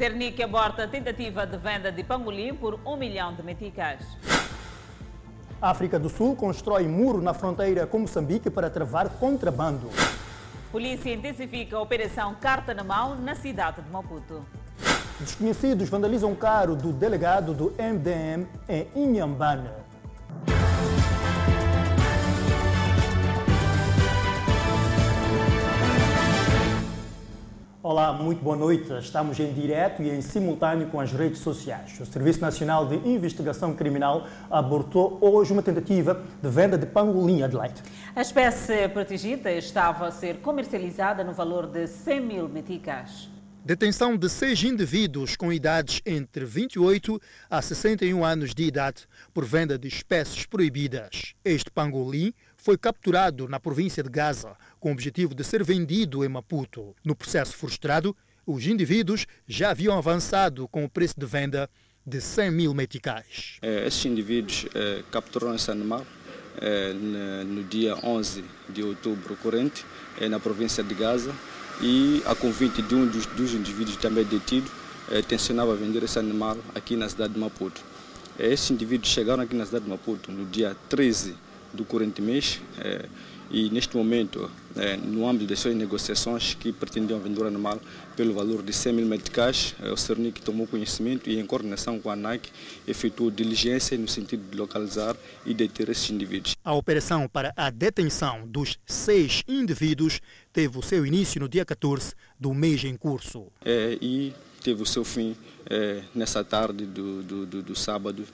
Cernic aborta a tentativa de venda de pangolim por um milhão de meticais. África do Sul constrói muro na fronteira com Moçambique para travar contrabando. Polícia intensifica a operação Carta na Mão na cidade de Maputo. Desconhecidos vandalizam carro do delegado do MDM em Inhambane. Olá, muito boa noite. Estamos em direto e em simultâneo com as redes sociais. O Serviço Nacional de Investigação Criminal abortou hoje uma tentativa de venda de pangolim Adelaide. A espécie protegida estava a ser comercializada no valor de 100 mil meticais. Detenção de seis indivíduos com idades entre 28 a 61 anos de idade por venda de espécies proibidas. Este pangolim foi capturado na província de Gaza com o objetivo de ser vendido em Maputo. No processo frustrado, os indivíduos já haviam avançado com o preço de venda de 100 mil meticais. É, esses indivíduos é, capturaram esse animal é, no dia 11 de outubro corrente, é, na província de Gaza, e a convite de um dos, dos indivíduos também detido, tensionava vender esse animal aqui na cidade de Maputo. Esses indivíduos chegaram aqui na cidade de Maputo no dia 13 do corrente mês é, e neste momento, é, no âmbito das suas negociações que pretendiam vender o animal pelo valor de 100 mil meticais, é, o Cernic tomou conhecimento e em coordenação com a ANAC efetuou diligência no sentido de localizar e deter esses indivíduos. A operação para a detenção dos seis indivíduos teve o seu início no dia 14 do mês em curso. É, e teve o seu fim é, nessa tarde do, do, do, do sábado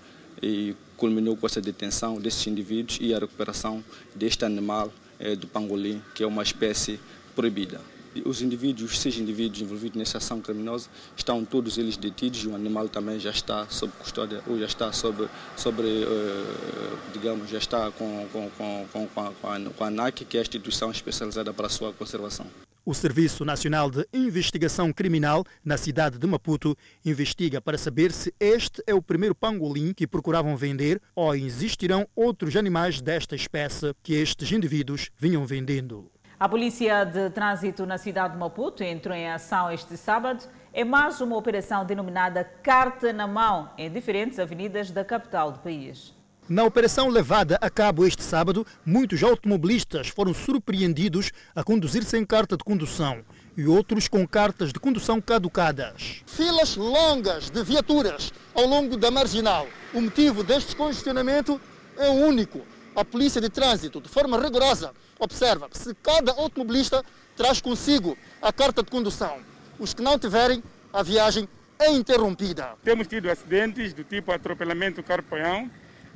e culminou com essa detenção desses indivíduos e a recuperação deste animal é, do pangolim, que é uma espécie proibida. Os indivíduos, os seis indivíduos envolvidos nessa ação criminosa, estão todos eles detidos e o animal também já está sob custódia, ou já está sob, sobre, uh, digamos, já está com, com, com, com, a, com a ANAC, que é a instituição especializada para a sua conservação. O Serviço Nacional de Investigação Criminal na cidade de Maputo investiga para saber se este é o primeiro pangolim que procuravam vender ou existirão outros animais desta espécie que estes indivíduos vinham vendendo. A Polícia de Trânsito na cidade de Maputo entrou em ação este sábado em mais uma operação denominada Carta na Mão em diferentes avenidas da capital do país. Na operação levada a cabo este sábado, muitos automobilistas foram surpreendidos a conduzir sem carta de condução e outros com cartas de condução caducadas. Filas longas de viaturas ao longo da marginal. O motivo deste congestionamento é único. A polícia de trânsito, de forma rigorosa, observa se cada automobilista traz consigo a carta de condução. Os que não tiverem, a viagem é interrompida. Temos tido acidentes do tipo atropelamento carro-peão,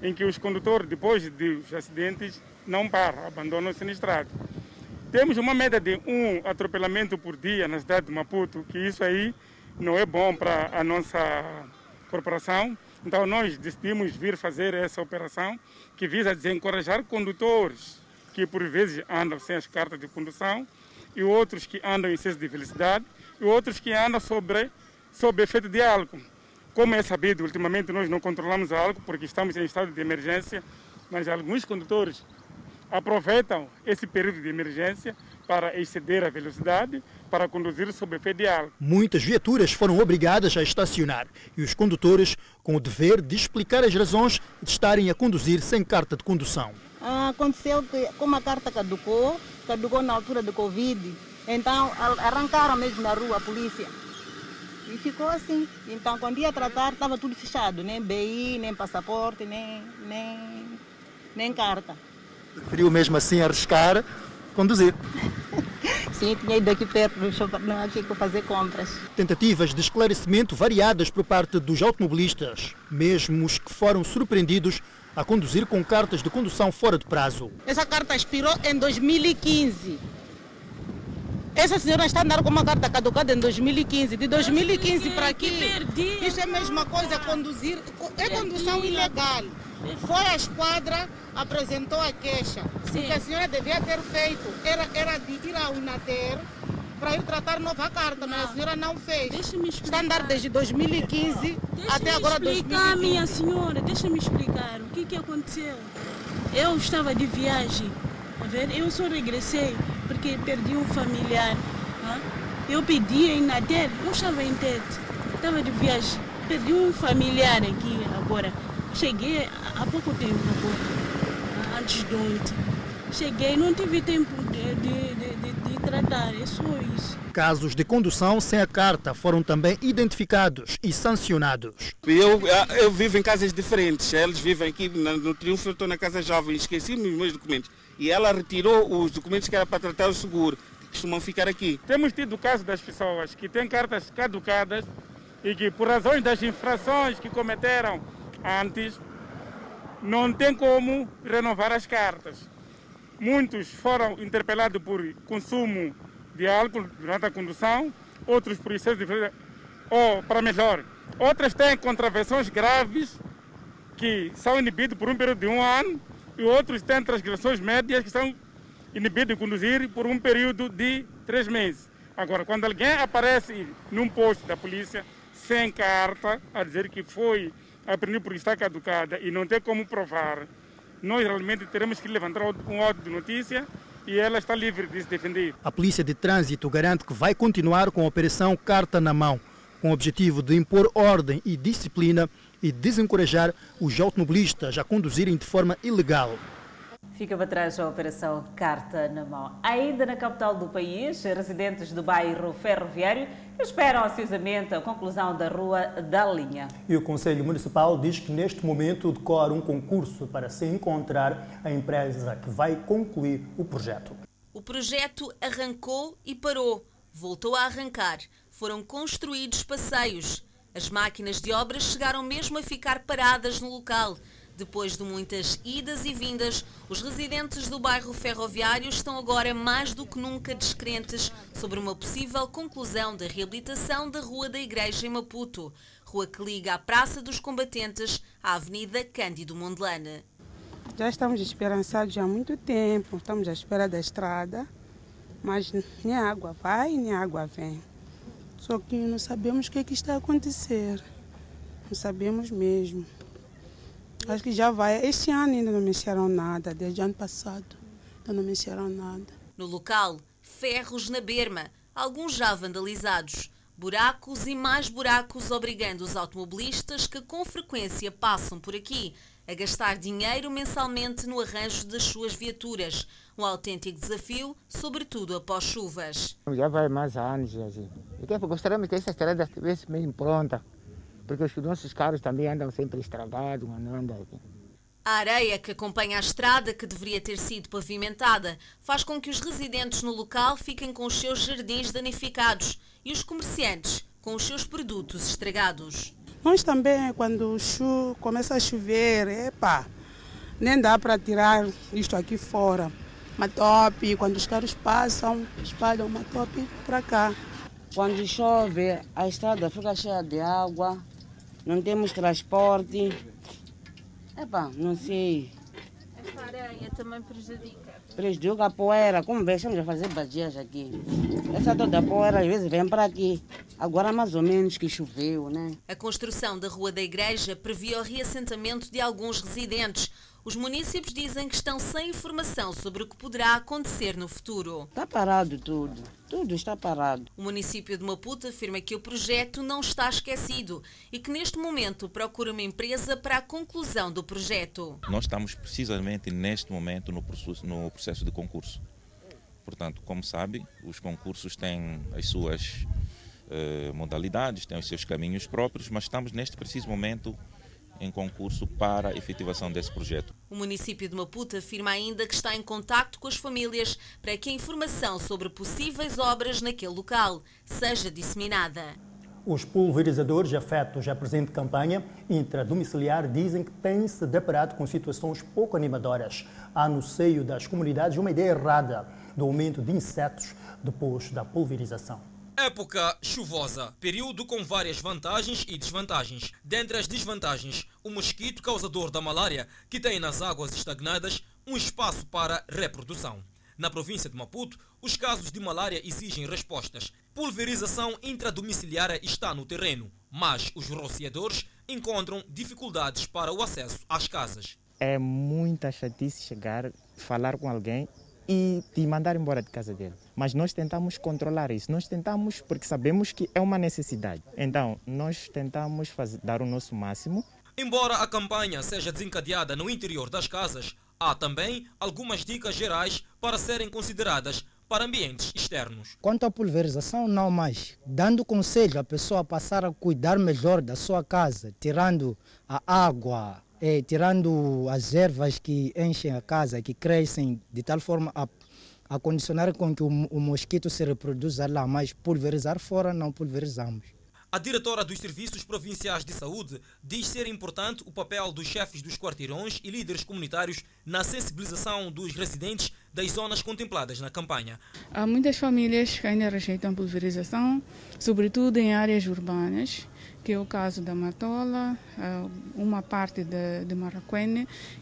em que os condutores, depois dos acidentes, não param, abandonam o sinistrado. Temos uma média de um atropelamento por dia na cidade de Maputo, que isso aí não é bom para a nossa corporação. Então nós decidimos vir fazer essa operação que visa desencorajar condutores que por vezes andam sem as cartas de condução e outros que andam em excesso de velocidade e outros que andam sobre, sob efeito de álcool. Como é sabido, ultimamente nós não controlamos álcool porque estamos em estado de emergência, mas alguns condutores aproveitam esse período de emergência para exceder a velocidade, para conduzir sob efeito de álcool. Muitas viaturas foram obrigadas a estacionar e os condutores com o dever de explicar as razões de estarem a conduzir sem carta de condução. Ah, aconteceu que, como a carta caducou, caducou na altura do Covid, então arrancaram mesmo na rua a polícia e ficou assim. Então, quando ia tratar, estava tudo fechado, nem BI, nem passaporte, nem, nem, nem carta. Preferiu mesmo assim arriscar conduzir? Sim, tinha ido aqui perto shopping aqui para fazer compras. Tentativas de esclarecimento variadas por parte dos automobilistas, mesmo os que foram surpreendidos a conduzir com cartas de condução fora de prazo. Essa carta expirou em 2015. Essa senhora está andando com uma carta caducada em 2015. De 2015 para aqui, isso é a mesma coisa, conduzir, é condução ilegal. Foi à esquadra, apresentou a queixa. Sim. O que a senhora devia ter feito era, era de ir ao Inater para ir tratar nova carta, não. mas a senhora não fez. Deixa-me explicar. Está a andar desde 2015 deixa até agora explicar, 2015. minha senhora, deixa-me explicar o que, que aconteceu. Eu estava de viagem, a? Eu só regressei porque perdi um familiar. Eu pedi em Nader, não estava em Tete. estava de viagem, perdi um familiar aqui agora. Cheguei há pouco tempo agora, antes de ontem. Cheguei, não tive tempo de, de, de, de tratar, é só isso. Casos de condução sem a carta foram também identificados e sancionados. Eu, eu vivo em casas diferentes. Eles vivem aqui no Triunfo, eu estou na Casa Jovem, esqueci os meus documentos. E ela retirou os documentos que era para tratar o seguro, que costumam ficar aqui. Temos tido o caso das pessoas que têm cartas caducadas e que, por razões das infrações que cometeram antes, não tem como renovar as cartas. Muitos foram interpelados por consumo de álcool durante a condução, outros por excesso de ou para melhor. Outras têm contravenções graves que são inibidos por um período de um ano e outros têm transgressões médias que são inibidos de conduzir por um período de três meses. Agora, quando alguém aparece num posto da polícia sem carta a dizer que foi apreendido por estar caducada e não tem como provar, nós realmente teremos que levantar um auto de notícia e ela está livre de se defender. A Polícia de Trânsito garante que vai continuar com a Operação Carta na Mão, com o objetivo de impor ordem e disciplina e desencorajar os automobilistas a conduzirem de forma ilegal. Fica para trás a operação Carta na Mão. Ainda na capital do país, residentes do bairro Ferroviário esperam ansiosamente a conclusão da Rua da Linha. E o Conselho Municipal diz que neste momento decorre um concurso para se encontrar a empresa que vai concluir o projeto. O projeto arrancou e parou, voltou a arrancar. Foram construídos passeios. As máquinas de obras chegaram mesmo a ficar paradas no local. Depois de muitas idas e vindas, os residentes do bairro ferroviário estão agora mais do que nunca descrentes sobre uma possível conclusão da reabilitação da Rua da Igreja em Maputo, rua que liga a Praça dos Combatentes à Avenida Cândido Mondelana. Já estamos esperançados há muito tempo, estamos à espera da estrada, mas nem água vai, nem água vem. Só que não sabemos o que, é que está a acontecer. Não sabemos mesmo. Acho que já vai. Este ano ainda não mexeram nada, desde o ano passado. Ainda não mexeram nada. No local, ferros na berma, alguns já vandalizados. Buracos e mais buracos obrigando os automobilistas que com frequência passam por aqui a gastar dinheiro mensalmente no arranjo das suas viaturas. Um autêntico desafio, sobretudo após chuvas. Já vai mais anos. Assim. E gostaríamos que essa estrada estivesse bem pronta porque os nossos carros também andam sempre estragados, não andam aqui. A areia que acompanha a estrada, que deveria ter sido pavimentada, faz com que os residentes no local fiquem com os seus jardins danificados e os comerciantes com os seus produtos estragados. Nós também, quando chu começa a chover, epa, nem dá para tirar isto aqui fora. Matope, quando os carros passam, espalham matope para cá. Quando chove, a estrada fica cheia de água, não temos transporte. Epá, não sei. Essa areia também prejudica. Prejudica a poeira. Como vê, estamos a fazer badias aqui. Essa toda poeira às vezes vem para aqui. Agora mais ou menos que choveu, né? A construção da Rua da Igreja previa o reassentamento de alguns residentes os municípios dizem que estão sem informação sobre o que poderá acontecer no futuro. Está parado tudo. Tudo está parado. O município de Maputo afirma que o projeto não está esquecido e que neste momento procura uma empresa para a conclusão do projeto. Nós estamos precisamente neste momento no processo, no processo de concurso. Portanto, como sabe, os concursos têm as suas eh, modalidades, têm os seus caminhos próprios, mas estamos neste preciso momento em concurso para a efetivação desse projeto. O município de Maputo afirma ainda que está em contacto com as famílias para que a informação sobre possíveis obras naquele local seja disseminada. Os pulverizadores afetos à presente campanha intradomiciliar dizem que têm-se deparado com situações pouco animadoras. Há no seio das comunidades uma ideia errada do aumento de insetos depois da pulverização. Época chuvosa, período com várias vantagens e desvantagens. Dentre as desvantagens, o mosquito causador da malária, que tem nas águas estagnadas um espaço para reprodução. Na província de Maputo, os casos de malária exigem respostas. Pulverização intradomiciliária está no terreno, mas os rociadores encontram dificuldades para o acesso às casas. É muita chatice chegar, falar com alguém e te mandar embora de casa dele. Mas nós tentamos controlar isso. Nós tentamos porque sabemos que é uma necessidade. Então, nós tentamos fazer, dar o nosso máximo. Embora a campanha seja desencadeada no interior das casas, há também algumas dicas gerais para serem consideradas para ambientes externos. Quanto à pulverização, não mais. Dando conselho à pessoa passar a cuidar melhor da sua casa, tirando a água, eh, tirando as ervas que enchem a casa, que crescem de tal forma a, a condicionar com que o, o mosquito se reproduza lá, mas pulverizar fora não pulverizamos. A diretora dos Serviços Provinciais de Saúde diz ser importante o papel dos chefes dos quarteirões e líderes comunitários na sensibilização dos residentes das zonas contempladas na campanha. Há muitas famílias que ainda rejeitam pulverização, sobretudo em áreas urbanas que é o caso da Matola, uma parte de, de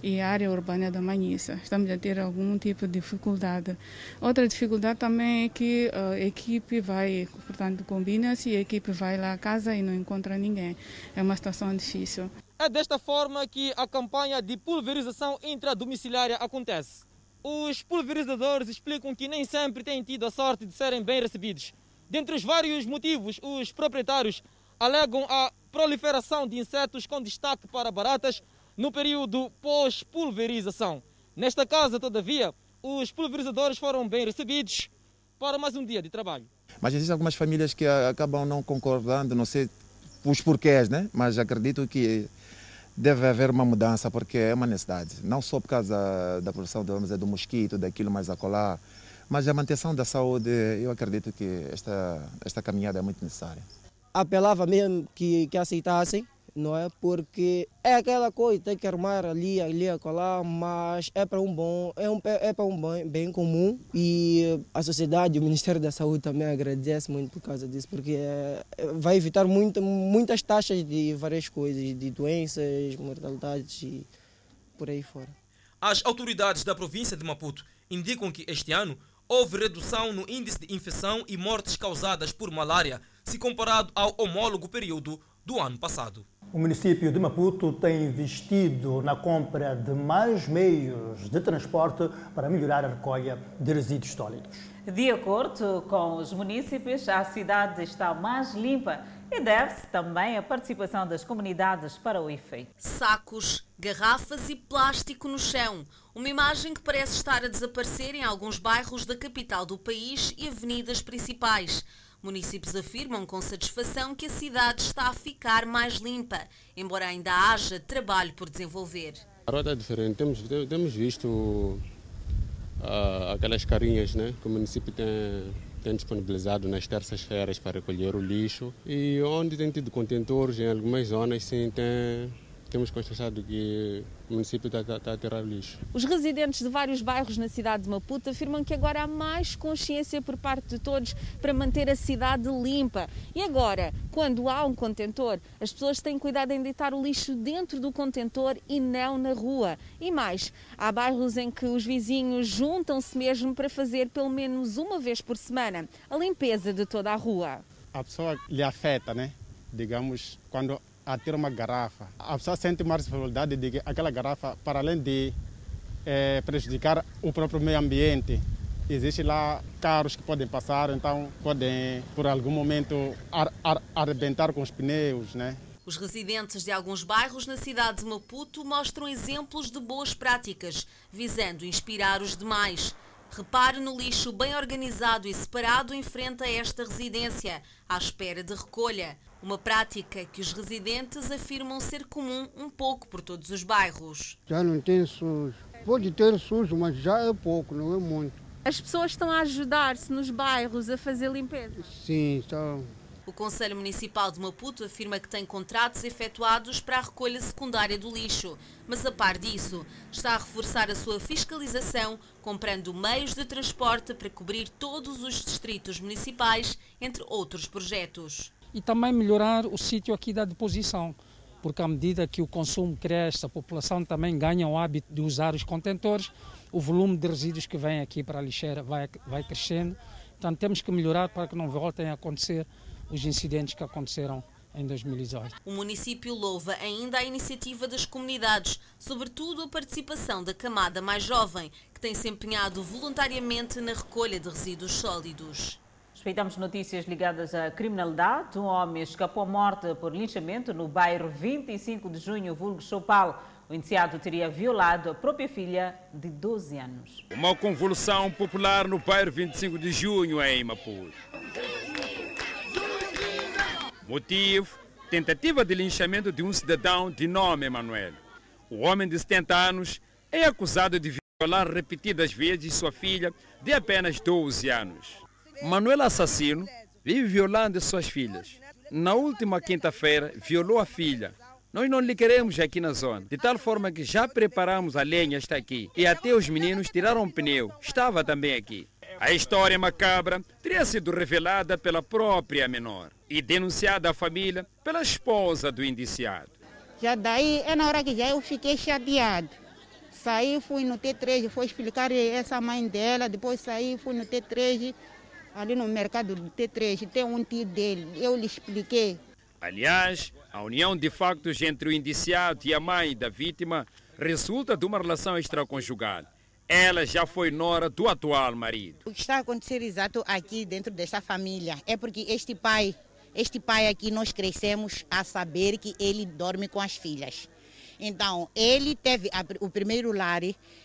e a área urbana da Manhissa. Estamos a ter algum tipo de dificuldade. Outra dificuldade também é que a equipe vai, portanto, combina-se e a equipe vai lá à casa e não encontra ninguém. É uma situação difícil. É desta forma que a campanha de pulverização intradomiciliária acontece. Os pulverizadores explicam que nem sempre têm tido a sorte de serem bem recebidos. Dentre os vários motivos, os proprietários alegam a proliferação de insetos com destaque para baratas no período pós-pulverização. Nesta casa, todavia, os pulverizadores foram bem recebidos para mais um dia de trabalho. Mas existem algumas famílias que acabam não concordando, não sei os porquês, né? mas acredito que deve haver uma mudança porque é uma necessidade. Não só por causa da produção do mosquito, daquilo mais acolá, mas a manutenção da saúde, eu acredito que esta, esta caminhada é muito necessária apelava mesmo que, que aceitassem, não é? Porque é aquela coisa, tem que armar ali, ali, acolá, mas é para um bom, é, um, é para um bem, bem comum e a sociedade, o Ministério da Saúde também agradece muito por causa disso, porque é, vai evitar muito, muitas taxas de várias coisas, de doenças, mortalidades e por aí fora. As autoridades da província de Maputo indicam que este ano houve redução no índice de infecção e mortes causadas por malária, se comparado ao homólogo período do ano passado. O município de Maputo tem investido na compra de mais meios de transporte para melhorar a recolha de resíduos sólidos. De acordo com os municípios, a cidade está mais limpa e deve-se também à participação das comunidades para o efeito. Sacos, garrafas e plástico no chão. Uma imagem que parece estar a desaparecer em alguns bairros da capital do país e avenidas principais. Municípios afirmam com satisfação que a cidade está a ficar mais limpa, embora ainda haja trabalho por desenvolver. A rota é diferente. Temos, temos visto uh, aquelas carinhas né, que o município tem, tem disponibilizado nas terças-feiras para recolher o lixo e onde tem tido contentores, em algumas zonas, sim, tem, temos constatado que o município está, está, está, a tirar lixo. Os residentes de vários bairros na cidade de Maputo afirmam que agora há mais consciência por parte de todos para manter a cidade limpa. E agora, quando há um contentor, as pessoas têm cuidado em deitar o lixo dentro do contentor e não na rua. E mais, há bairros em que os vizinhos juntam-se mesmo para fazer pelo menos uma vez por semana a limpeza de toda a rua. A pessoa lhe afeta, né? Digamos, quando a ter uma garrafa. A pessoa sente mais responsabilidade de que aquela garrafa, para além de é, prejudicar o próprio meio ambiente, existe lá carros que podem passar, então podem, por algum momento, ar, ar, arrebentar com os pneus, né? Os residentes de alguns bairros na cidade de Maputo mostram exemplos de boas práticas, visando inspirar os demais. Repare no lixo bem organizado e separado em frente a esta residência, à espera de recolha. Uma prática que os residentes afirmam ser comum um pouco por todos os bairros. Já não tem sujo. Pode ter sujo, mas já é pouco, não é muito. As pessoas estão a ajudar-se nos bairros a fazer limpeza? Sim, estão. O Conselho Municipal de Maputo afirma que tem contratos efetuados para a recolha secundária do lixo, mas a par disso, está a reforçar a sua fiscalização, comprando meios de transporte para cobrir todos os distritos municipais, entre outros projetos e também melhorar o sítio aqui da deposição, porque à medida que o consumo cresce, a população também ganha o hábito de usar os contentores, o volume de resíduos que vem aqui para a lixeira vai, vai crescendo. Portanto, temos que melhorar para que não voltem a acontecer os incidentes que aconteceram em 2018. O município louva ainda a iniciativa das comunidades, sobretudo a participação da camada mais jovem, que tem se empenhado voluntariamente na recolha de resíduos sólidos. Respeitamos notícias ligadas à criminalidade. Um homem escapou morte por linchamento no bairro 25 de junho, vulgo Chopal. O indiciado teria violado a própria filha de 12 anos. Uma convulsão popular no bairro 25 de junho, em Maputo. Motivo: tentativa de linchamento de um cidadão de nome Emanuel. O homem de 70 anos é acusado de violar repetidas vezes sua filha de apenas 12 anos. Manuel assassino vive violando suas filhas. Na última quinta-feira, violou a filha. Nós não lhe queremos aqui na zona, de tal forma que já preparamos a lenha, está aqui. E até os meninos tiraram o pneu, estava também aqui. A história macabra teria sido revelada pela própria menor e denunciada à família pela esposa do indiciado. Já daí é na hora que já eu fiquei chateado. Saí, fui no T3, fui explicar essa mãe dela, depois saí, fui no T3, ali no mercado do T3, tem um tio dele, eu lhe expliquei. Aliás, a união de factos entre o indiciado e a mãe da vítima resulta de uma relação extraconjugal. Ela já foi nora do atual marido. O que está a acontecer exato aqui dentro desta família é porque este pai, este pai aqui nós crescemos a saber que ele dorme com as filhas. Então, ele teve a, o primeiro lar,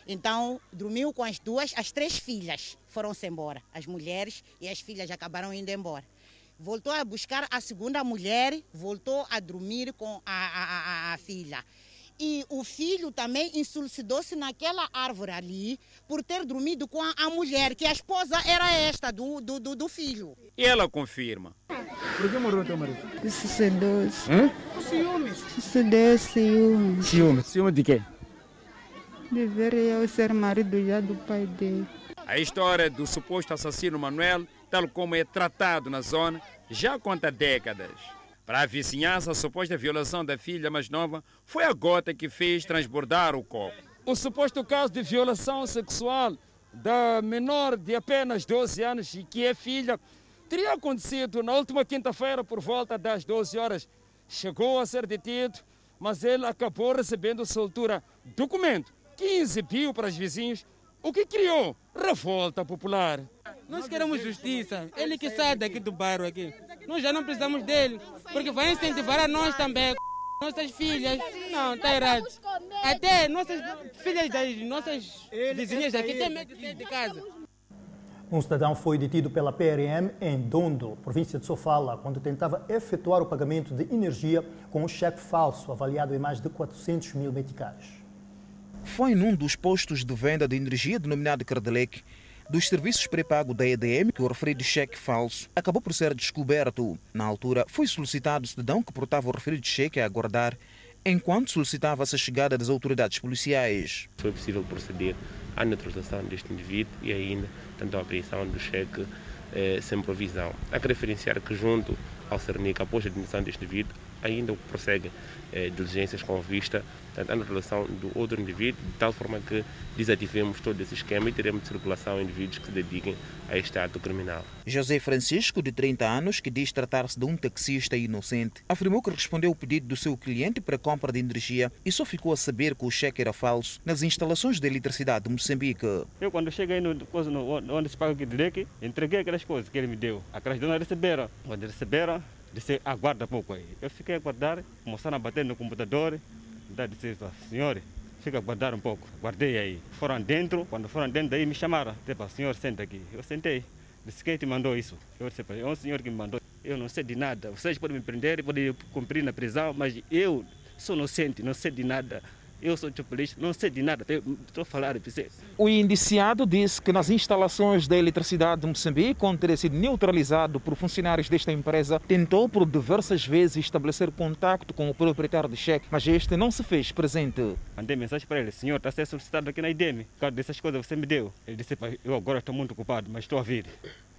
então dormiu com as duas, as três filhas foram-se embora. As mulheres e as filhas acabaram indo embora. Voltou a buscar a segunda mulher, voltou a dormir com a, a, a, a filha. E o filho também insulcidou-se naquela árvore ali por ter dormido com a, mulher, que a esposa era esta do, do, do, do filho. E ela confirma. Por que morreu teu marido? Sucedeu-se. Hã? Ciúmes. Sucedeu ciúmes. Ciúmes. Ciúmes de quê? De ver eu ser marido já do pai dele. A história do suposto assassino Manuel, tal como é tratado na zona, já conta décadas. Para a vizinhança, a suposta violação da filha mais nova foi a gota que fez transbordar o copo. O suposto caso de violação sexual da menor de apenas 12 anos e que é filha teria acontecido na última quinta-feira por volta das 12 horas. Chegou a ser detido, mas ele acabou recebendo soltura. Documento 15 mil para os vizinhos, o que criou revolta popular. Nós queremos justiça. Ele que sai daqui do bairro aqui. Nós já não precisamos dele, porque vai incentivar a nós também, nossas filhas. Não, está errado. Até nossas filhas das nossas vizinhas aqui têm medo de sair de casa. Um cidadão foi detido pela PRM em Dondo, província de Sofala, quando tentava efetuar o pagamento de energia com um cheque falso avaliado em mais de 400 mil meticais. Foi num dos postos de venda de energia denominado Cardelec dos serviços pré-pago da EDM que o referido cheque falso acabou por ser descoberto. Na altura, foi solicitado o cidadão que portava o referido cheque a aguardar enquanto solicitava-se a chegada das autoridades policiais. Foi possível proceder à neutralização deste indivíduo e ainda tanto a apreensão do cheque eh, sem provisão. Há que referenciar que junto ao Cernic, após a admissão deste indivíduo, ainda prossegue eh, diligências com vista à relação do outro indivíduo, de tal forma que desativemos todo esse esquema e teremos de circulação indivíduos que se dediquem a este ato criminal. José Francisco, de 30 anos, que diz tratar-se de um taxista inocente, afirmou que respondeu ao pedido do seu cliente para compra de energia e só ficou a saber que o cheque era falso nas instalações de eletricidade de Moçambique. Eu, quando cheguei no, no, onde se paga aqui direito, entreguei aquelas coisas que ele me deu. Aquelas donas receberam. Quando receberam, disse, aguarda pouco aí. Eu fiquei a aguardar, começaram a bater no computador. Da disse, senhor, fica a aguardar um pouco. Guardei aí. Foram dentro, quando foram dentro daí me chamaram. Tipo, senhor, senta aqui. Eu sentei. Disse, quem te mandou isso? Eu disse, é um senhor que me mandou. Eu não sei de nada. Vocês podem me prender, podem cumprir na prisão, mas eu sou inocente, não sei de nada. Eu sou polícia, não sei de nada, estou a falar de você. O indiciado disse que nas instalações da eletricidade de Moçambique, onde teria sido neutralizado por funcionários desta empresa, tentou por diversas vezes estabelecer contato com o proprietário do cheque, mas este não se fez presente. Mandei mensagem para ele, senhor, está a ser solicitado aqui na IDEM, por causa dessas coisas que você me deu. Ele disse, eu agora estou muito ocupado, mas estou a vir.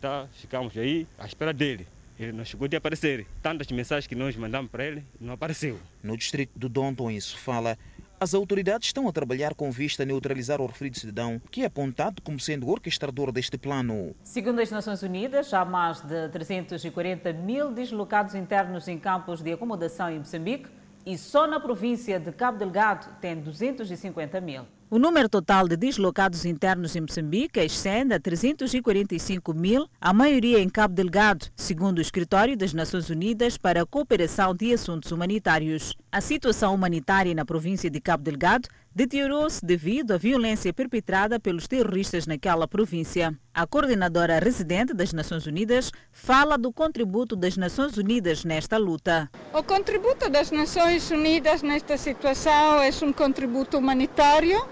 Tá, ficamos aí à espera dele. Ele não chegou de aparecer. Tantas mensagens que nós mandamos para ele, não apareceu. No distrito do Dondon, em Sofala, As autoridades estão a trabalhar com vista a neutralizar o referido cidadão, que é apontado como sendo o orquestrador deste plano. Segundo as Nações Unidas, há mais de 340 mil deslocados internos em campos de acomodação em Moçambique e só na província de Cabo Delgado tem 250 mil. O número total de deslocados internos em Moçambique ascende a 345 mil, a maioria em Cabo Delgado, segundo o Escritório das Nações Unidas para a Cooperação de Assuntos Humanitários. A situação humanitária na província de Cabo Delgado deteriorou-se devido à violência perpetrada pelos terroristas naquela província. A coordenadora residente das Nações Unidas fala do contributo das Nações Unidas nesta luta. O contributo das Nações Unidas nesta situação é um contributo humanitário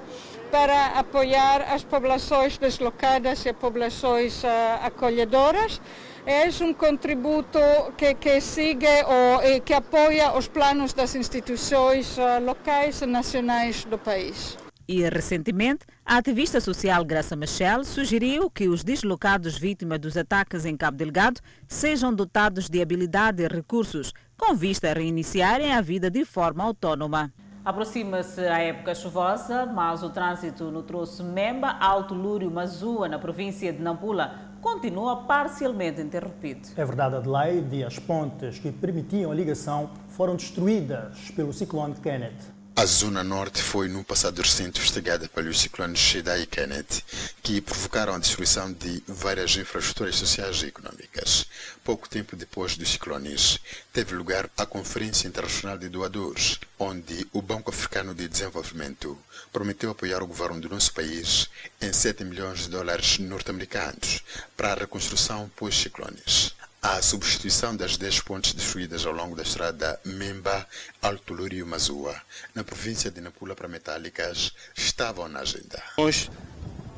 para apoiar as populações deslocadas e as populações uh, acolhedoras. É um contributo que, que sigue ou que apoia os planos das instituições uh, locais e nacionais do país. E recentemente, a ativista social Graça Machel sugeriu que os deslocados vítimas dos ataques em Cabo Delgado sejam dotados de habilidade e recursos, com vista a reiniciarem a vida de forma autónoma. Aproxima-se a época chuvosa, mas o trânsito no troço Memba, Alto Lúrio, Mazua, na província de Nampula, continua parcialmente interrompido. É verdade, Adelaide, e as pontes que permitiam a ligação foram destruídas pelo ciclone Kenneth. A zona norte foi no passado recente investigada pelos ciclones Shida e Kenneth, que provocaram a destruição de várias infraestruturas sociais e econômicas. Pouco tempo depois dos ciclones, teve lugar a Conferência Internacional de Doadores, onde o Banco Africano de Desenvolvimento prometeu apoiar o governo do nosso país em 7 milhões de dólares norte-americanos para a reconstrução pós-ciclones. A substituição das 10 pontes destruídas ao longo da estrada Memba, Alto Lúrio e Mazua, na província de Nampula para metálicas, estavam na agenda. Nós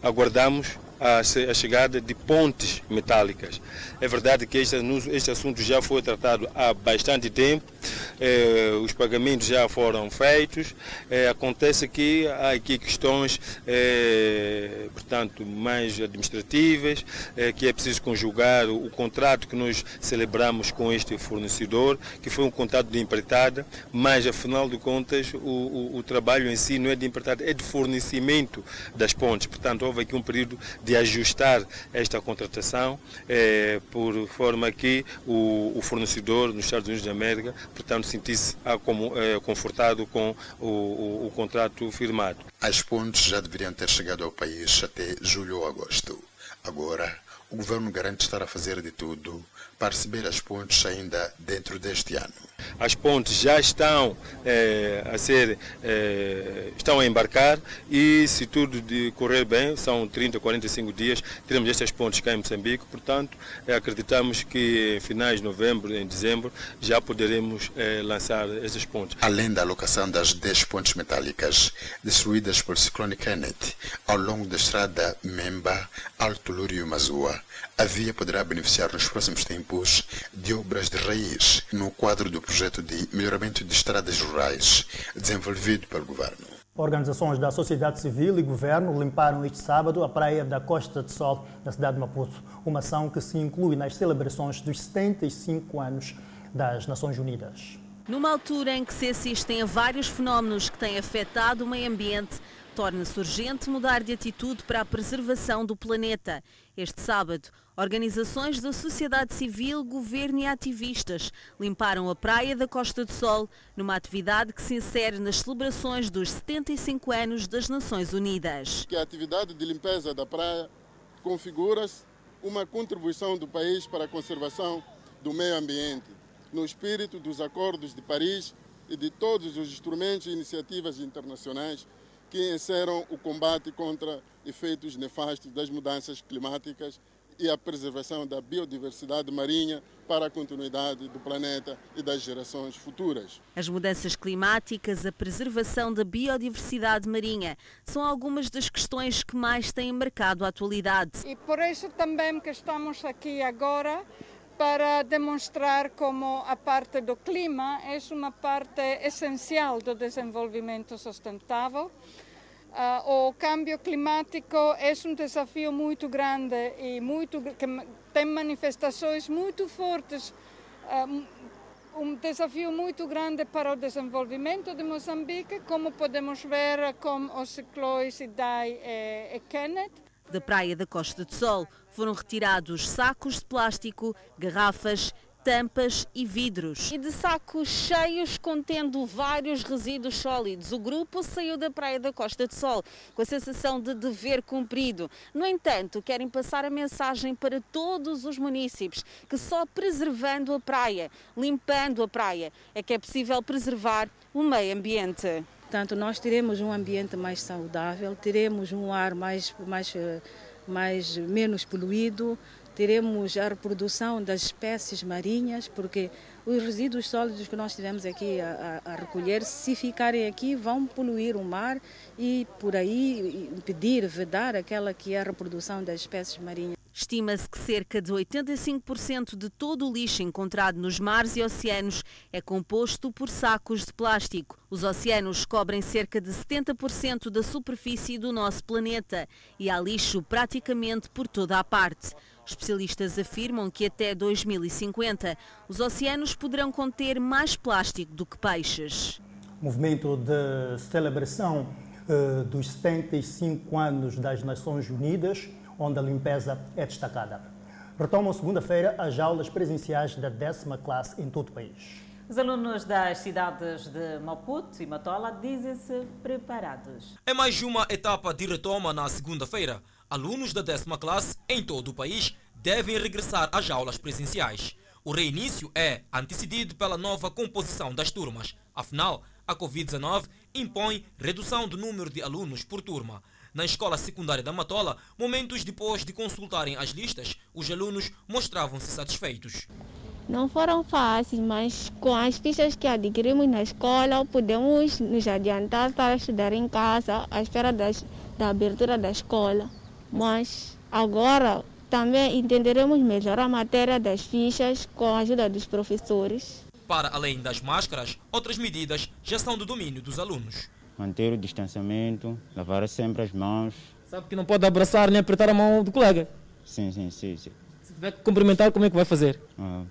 aguardamos a, a chegada de pontes metálicas. É verdade que este, este assunto já foi tratado há bastante tempo, eh, os pagamentos já foram feitos. Eh, acontece que há aqui questões, eh, portanto, mais administrativas, que é preciso conjugar o, o contrato que nós celebramos com este fornecedor, que foi um contrato de empreitada, mas afinal de contas o, o, o trabalho em si não é de empreitada, é de fornecimento das pontes. Portanto, houve aqui um período de ajustar esta contratação, por forma que o, o fornecedor nos Estados Unidos da América, portanto, sentisse confortado com o, o, o contrato firmado. As pontes já deveriam ter chegado ao país até julho ou agosto. Agora, o governo garante estar a fazer de tudo para receber as pontes ainda dentro deste ano. As pontes já estão eh, a ser, eh, estão a embarcar e se tudo correr bem, são 30, 45 dias, teremos estas pontes cá em Moçambique, portanto eh, acreditamos que em finais de novembro, em dezembro, já poderemos lançar estas pontes. Além da alocação das 10 pontes metálicas destruídas por ciclone Kenneth ao longo da estrada Memba, Alto Lúrio e Mazua, a via poderá beneficiar nos próximos tempos de obras de raiz no quadro do projeto de melhoramento de estradas rurais desenvolvido pelo governo. Organizações da sociedade civil e governo limparam este sábado a praia da Costa de Sol, na cidade de Maputo, uma ação que se inclui nas celebrações dos 75 anos das Nações Unidas. Numa altura em que se assistem a vários fenómenos que têm afetado o meio ambiente, torna-se urgente mudar de atitude para a preservação do planeta. Este sábado, organizações da sociedade civil, governo e ativistas limparam a praia da Costa do Sol numa atividade que se insere nas celebrações dos 75 anos das Nações Unidas. Que a atividade de limpeza da praia configura-se uma contribuição do país para a conservação do meio ambiente, no espírito dos acordos de Paris e de todos os instrumentos e iniciativas internacionais que enceram o combate contra efeitos nefastos das mudanças climáticas e a preservação da biodiversidade marinha para a continuidade do planeta e das gerações futuras. As mudanças climáticas, a preservação da biodiversidade marinha são algumas das questões que mais têm marcado a atualidade. E por isso também que estamos aqui agora para demonstrar como a parte do clima é uma parte essencial do desenvolvimento sustentável Uh, o cambio climático é um desafio muito grande e muito, tem manifestações muito fortes uh, um desafio muito grande para o desenvolvimento de Moçambique, como podemos ver com os ciclões Idai e Kenneth. Da praia da Costa do Sol foram retirados sacos de plástico, garrafas tampas e vidros. E de sacos cheios contendo vários resíduos sólidos. O grupo saiu da Praia da Costa do Sol com a sensação de dever cumprido. No entanto, querem passar a mensagem para todos os municípios que só preservando a praia, limpando a praia, é que é possível preservar o meio ambiente. Portanto, nós teremos um ambiente mais saudável, teremos um ar mais, mais, mais menos poluído, teremos a reprodução das espécies marinhas, porque os resíduos sólidos que nós tivemos aqui a, a, a, recolher, se ficarem aqui, vão poluir o mar e por aí impedir, vedar aquela que é a reprodução das espécies marinhas. Estima-se que cerca de 85% de todo o lixo encontrado nos mares e oceanos é composto por sacos de plástico. Os oceanos cobrem cerca de 70% da superfície do nosso planeta e há lixo praticamente por toda a parte. Especialistas afirmam que até 2050 os oceanos poderão conter mais plástico do que peixes. Movimento de celebração uh, dos 75 anos das Nações Unidas, onde a limpeza é destacada. Retomam segunda-feira as aulas presenciais da décima classe em todo o país. Os alunos das cidades de Maputo e Matola dizem-se preparados. É mais uma etapa de retoma na segunda-feira alunos da décima classe em todo o país devem regressar às aulas presenciais. O reinício é antecedido pela nova composição das turmas. Afinal, a Covid-19 impõe redução do número de alunos por turma. Na escola secundária da Matola, momentos depois de consultarem as listas, os alunos mostravam-se satisfeitos. Não foram fáceis, mas com as fichas que adquirimos na escola, podemos nos adiantar para estudar em casa à espera das, da abertura da escola. Mas agora também entenderemos melhor a matéria das fichas com a ajuda dos professores. Para além das máscaras, outras medidas já são do domínio dos alunos. Manter o distanciamento, lavar sempre as mãos. Sabe que não pode abraçar nem apertar a mão do colega? Sim, sim, sim. sim. Se tiver que cumprimentar, como é que vai fazer? Ah,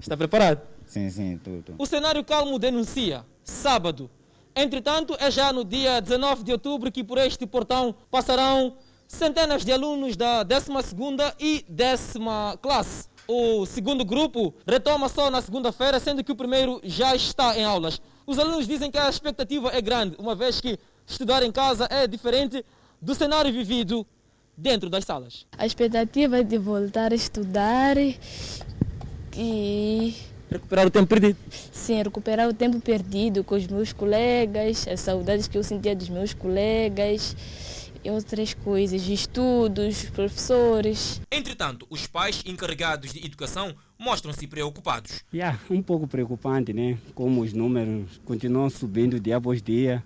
Está preparado? Sim, sim, tudo. O cenário calmo denuncia, sábado. Entretanto, é já no dia 19 de outubro que por este portão passarão centenas de alunos da 12ª e décima classe. O segundo grupo retoma só na segunda-feira, sendo que o primeiro já está em aulas. Os alunos dizem que a expectativa é grande, uma vez que estudar em casa é diferente do cenário vivido dentro das salas. A expectativa é de voltar a estudar e Recuperar o tempo perdido? Sim, recuperar o tempo perdido com os meus colegas, as saudades que eu sentia dos meus colegas outras coisas, estudos, professores. Entretanto, os pais encarregados de educação mostram-se preocupados. Yeah, um pouco preocupante, né? Como os números continuam subindo dia após dia.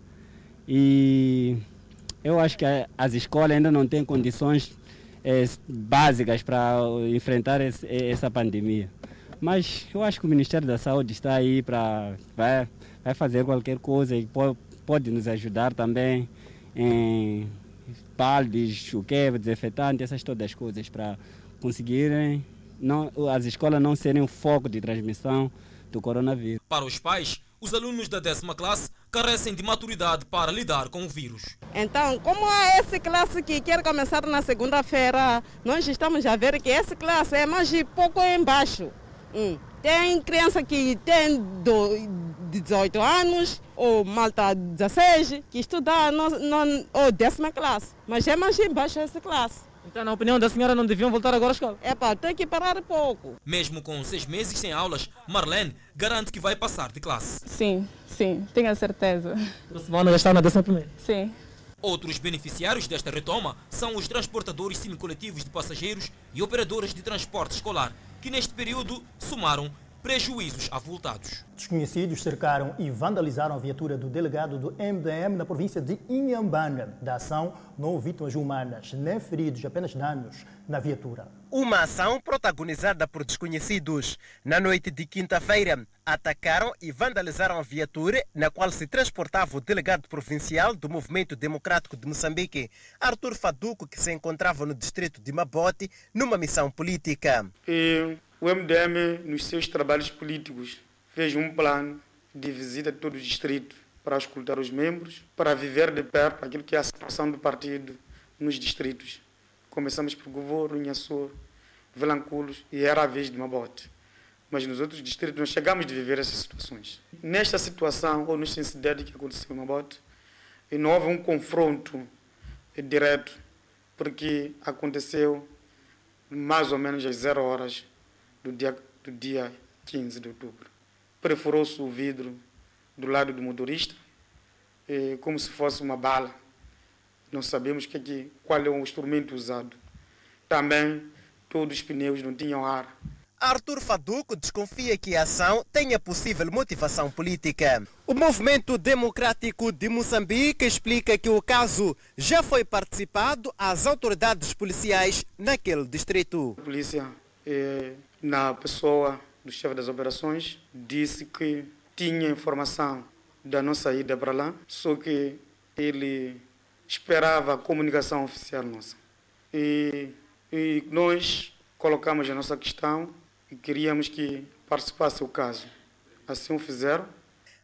E eu acho que as escolas ainda não têm condições é, básicas para enfrentar esse, essa pandemia. Mas eu acho que o Ministério da Saúde está aí para vai, vai fazer qualquer coisa e pode, pode nos ajudar também em baldes, o que, desinfetante, essas todas as coisas para conseguirem não, as escolas não serem o foco de transmissão do coronavírus. Para os pais, os alunos da décima classe carecem de maturidade para lidar com o vírus. Então, como é essa classe que quer começar na segunda-feira, nós estamos a ver que essa classe é mais pouco embaixo. Hum. Tem criança que tem do, 18 anos, ou malta 16, que estuda no, no, ou décima classe. Mas é mais embaixo essa classe. Então, na opinião da senhora, não deviam voltar agora à escola? É pá, tem que parar um pouco. Mesmo com seis meses sem aulas, Marlene garante que vai passar de classe. Sim, sim, tenho a certeza. Próximo já está na décima primeira? Sim. Outros beneficiários desta retoma são os transportadores semicoletivos de passageiros e operadores de transporte escolar, que neste período somaram prejuízos avultados. Desconhecidos cercaram e vandalizaram a viatura do delegado do MDM na província de Inhambane. Da ação não houve vítimas humanas, nem feridos, apenas danos na viatura. Uma ação protagonizada por desconhecidos. Na noite de quinta-feira, atacaram e vandalizaram a viatura na qual se transportava o delegado provincial do Movimento Democrático de Moçambique, Arthur Faduco, que se encontrava no distrito de Mabote, numa missão política. E O MDM, nos seus trabalhos políticos, fez um plano de visita de todo o distrito para escutar os membros, para viver de perto aquilo que é a situação do partido nos distritos. Começamos por Govoro, Inhassor, Velanculos e era a vez de Mabote. Mas nos outros distritos nós chegamos de viver essas situações. Nesta situação, ou neste incidente que aconteceu em Mabote, não houve um confronto direto, porque aconteceu mais ou menos às zero horas do dia, do dia 15 de outubro. Perfurou-se o vidro do lado do motorista, como se fosse uma bala. Não sabemos que, que, qual é o instrumento usado. Também todos os pneus não tinham ar. Arthur Faduco desconfia que a ação tenha possível motivação política. O Movimento Democrático de Moçambique explica que o caso já foi participado às autoridades policiais naquele distrito. A polícia, na pessoa do chefe das operações, disse que tinha informação da nossa ida para lá, só que ele esperava a comunicação oficial nossa. E, e nós colocamos a nossa questão e queríamos que participasse o caso. Assim o fizeram.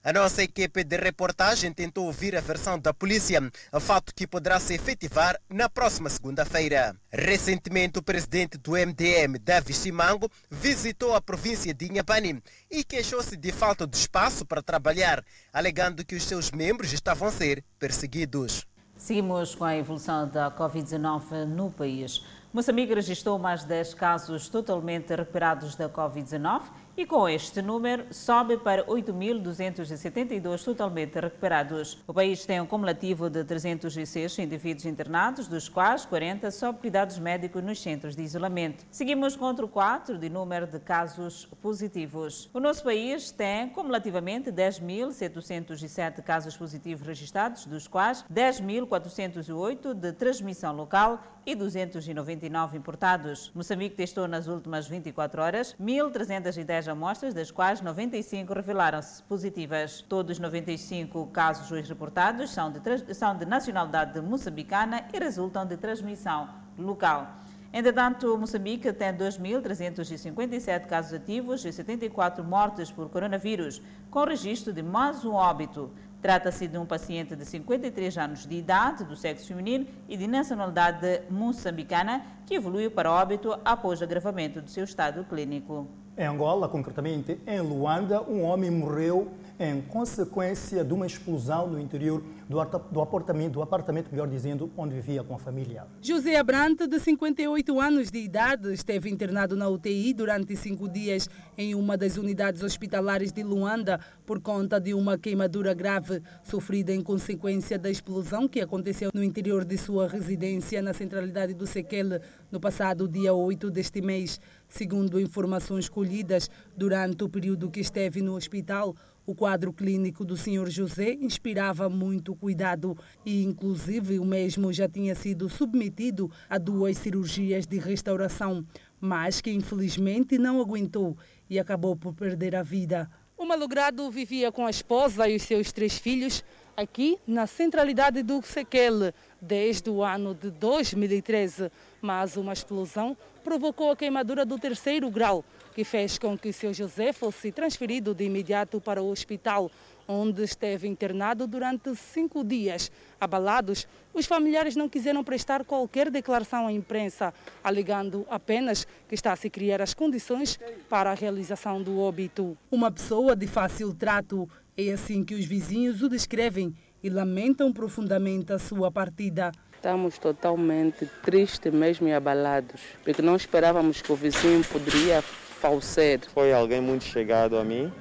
A nossa equipe de reportagem tentou ouvir a versão da polícia, fato que poderá se efetivar na próxima segunda-feira. Recentemente, o presidente do MDM, Davi Simango, visitou a província de Inhapani e queixou-se de falta de espaço para trabalhar, alegando que os seus membros estavam a ser perseguidos. Seguimos com a evolução da Covid-19 no país. Moçambique registrou mais 10 casos totalmente recuperados da Covid-19 e com este número sobe para 8.272 totalmente recuperados. O país tem um cumulativo de 306 indivíduos internados, dos quais 40 sob cuidados médicos nos centros de isolamento. Seguimos com outro quadro de número de casos positivos. O nosso país tem cumulativamente 10.707 casos positivos registrados, dos quais 10.408 de transmissão local e 299 importados. Moçambique testou nas últimas 24 horas 1.310 amostras, das quais 95 revelaram-se positivas. Todos os 95 casos hoje reportados são de, são de nacionalidade moçambicana e resultam de transmissão local. Entretanto, Moçambique tem 2.357 casos ativos e 74 mortes por coronavírus, com registro de mais um óbito. Trata-se de um paciente de 53 anos de idade, do sexo feminino e de nacionalidade moçambicana, que evoluiu para óbito após agravamento do seu estado clínico. Em Angola, concretamente em Luanda, um homem morreu em consequência de uma explosão no interior do, apartamento, do apartamento, melhor dizendo, onde vivia com a família. José Abrante, de 58 anos de idade, esteve internado na UTI durante cinco dias em uma das unidades hospitalares de Luanda por conta de uma queimadura grave sofrida em consequência da explosão que aconteceu no interior de sua residência na centralidade do Sequele no passado dia 8 deste mês. Segundo informações colhidas durante o período que esteve no hospital, o quadro clínico do Sr. José inspirava muito cuidado e, inclusive, o mesmo já tinha sido submetido a duas cirurgias de restauração, mas que infelizmente não aguentou e acabou por perder a vida. O malogrado vivia com a esposa e os seus três filhos aqui na centralidade do Sequele desde o ano de 2013, mas uma explosão provocou a queimadura do terceiro grau que fez com que seu José fosse transferido de imediato para o hospital, onde esteve internado durante cinco dias. Abalados, os familiares não quiseram prestar qualquer declaração à imprensa, alegando apenas que está a se criar as condições para a realização do óbito. Uma pessoa de fácil trato, é assim que os vizinhos o descrevem e lamentam profundamente a sua partida. Estamos totalmente tristes mesmo e abalados, porque não esperávamos que o vizinho poderia falecer. Foi alguém muito chegado a mim,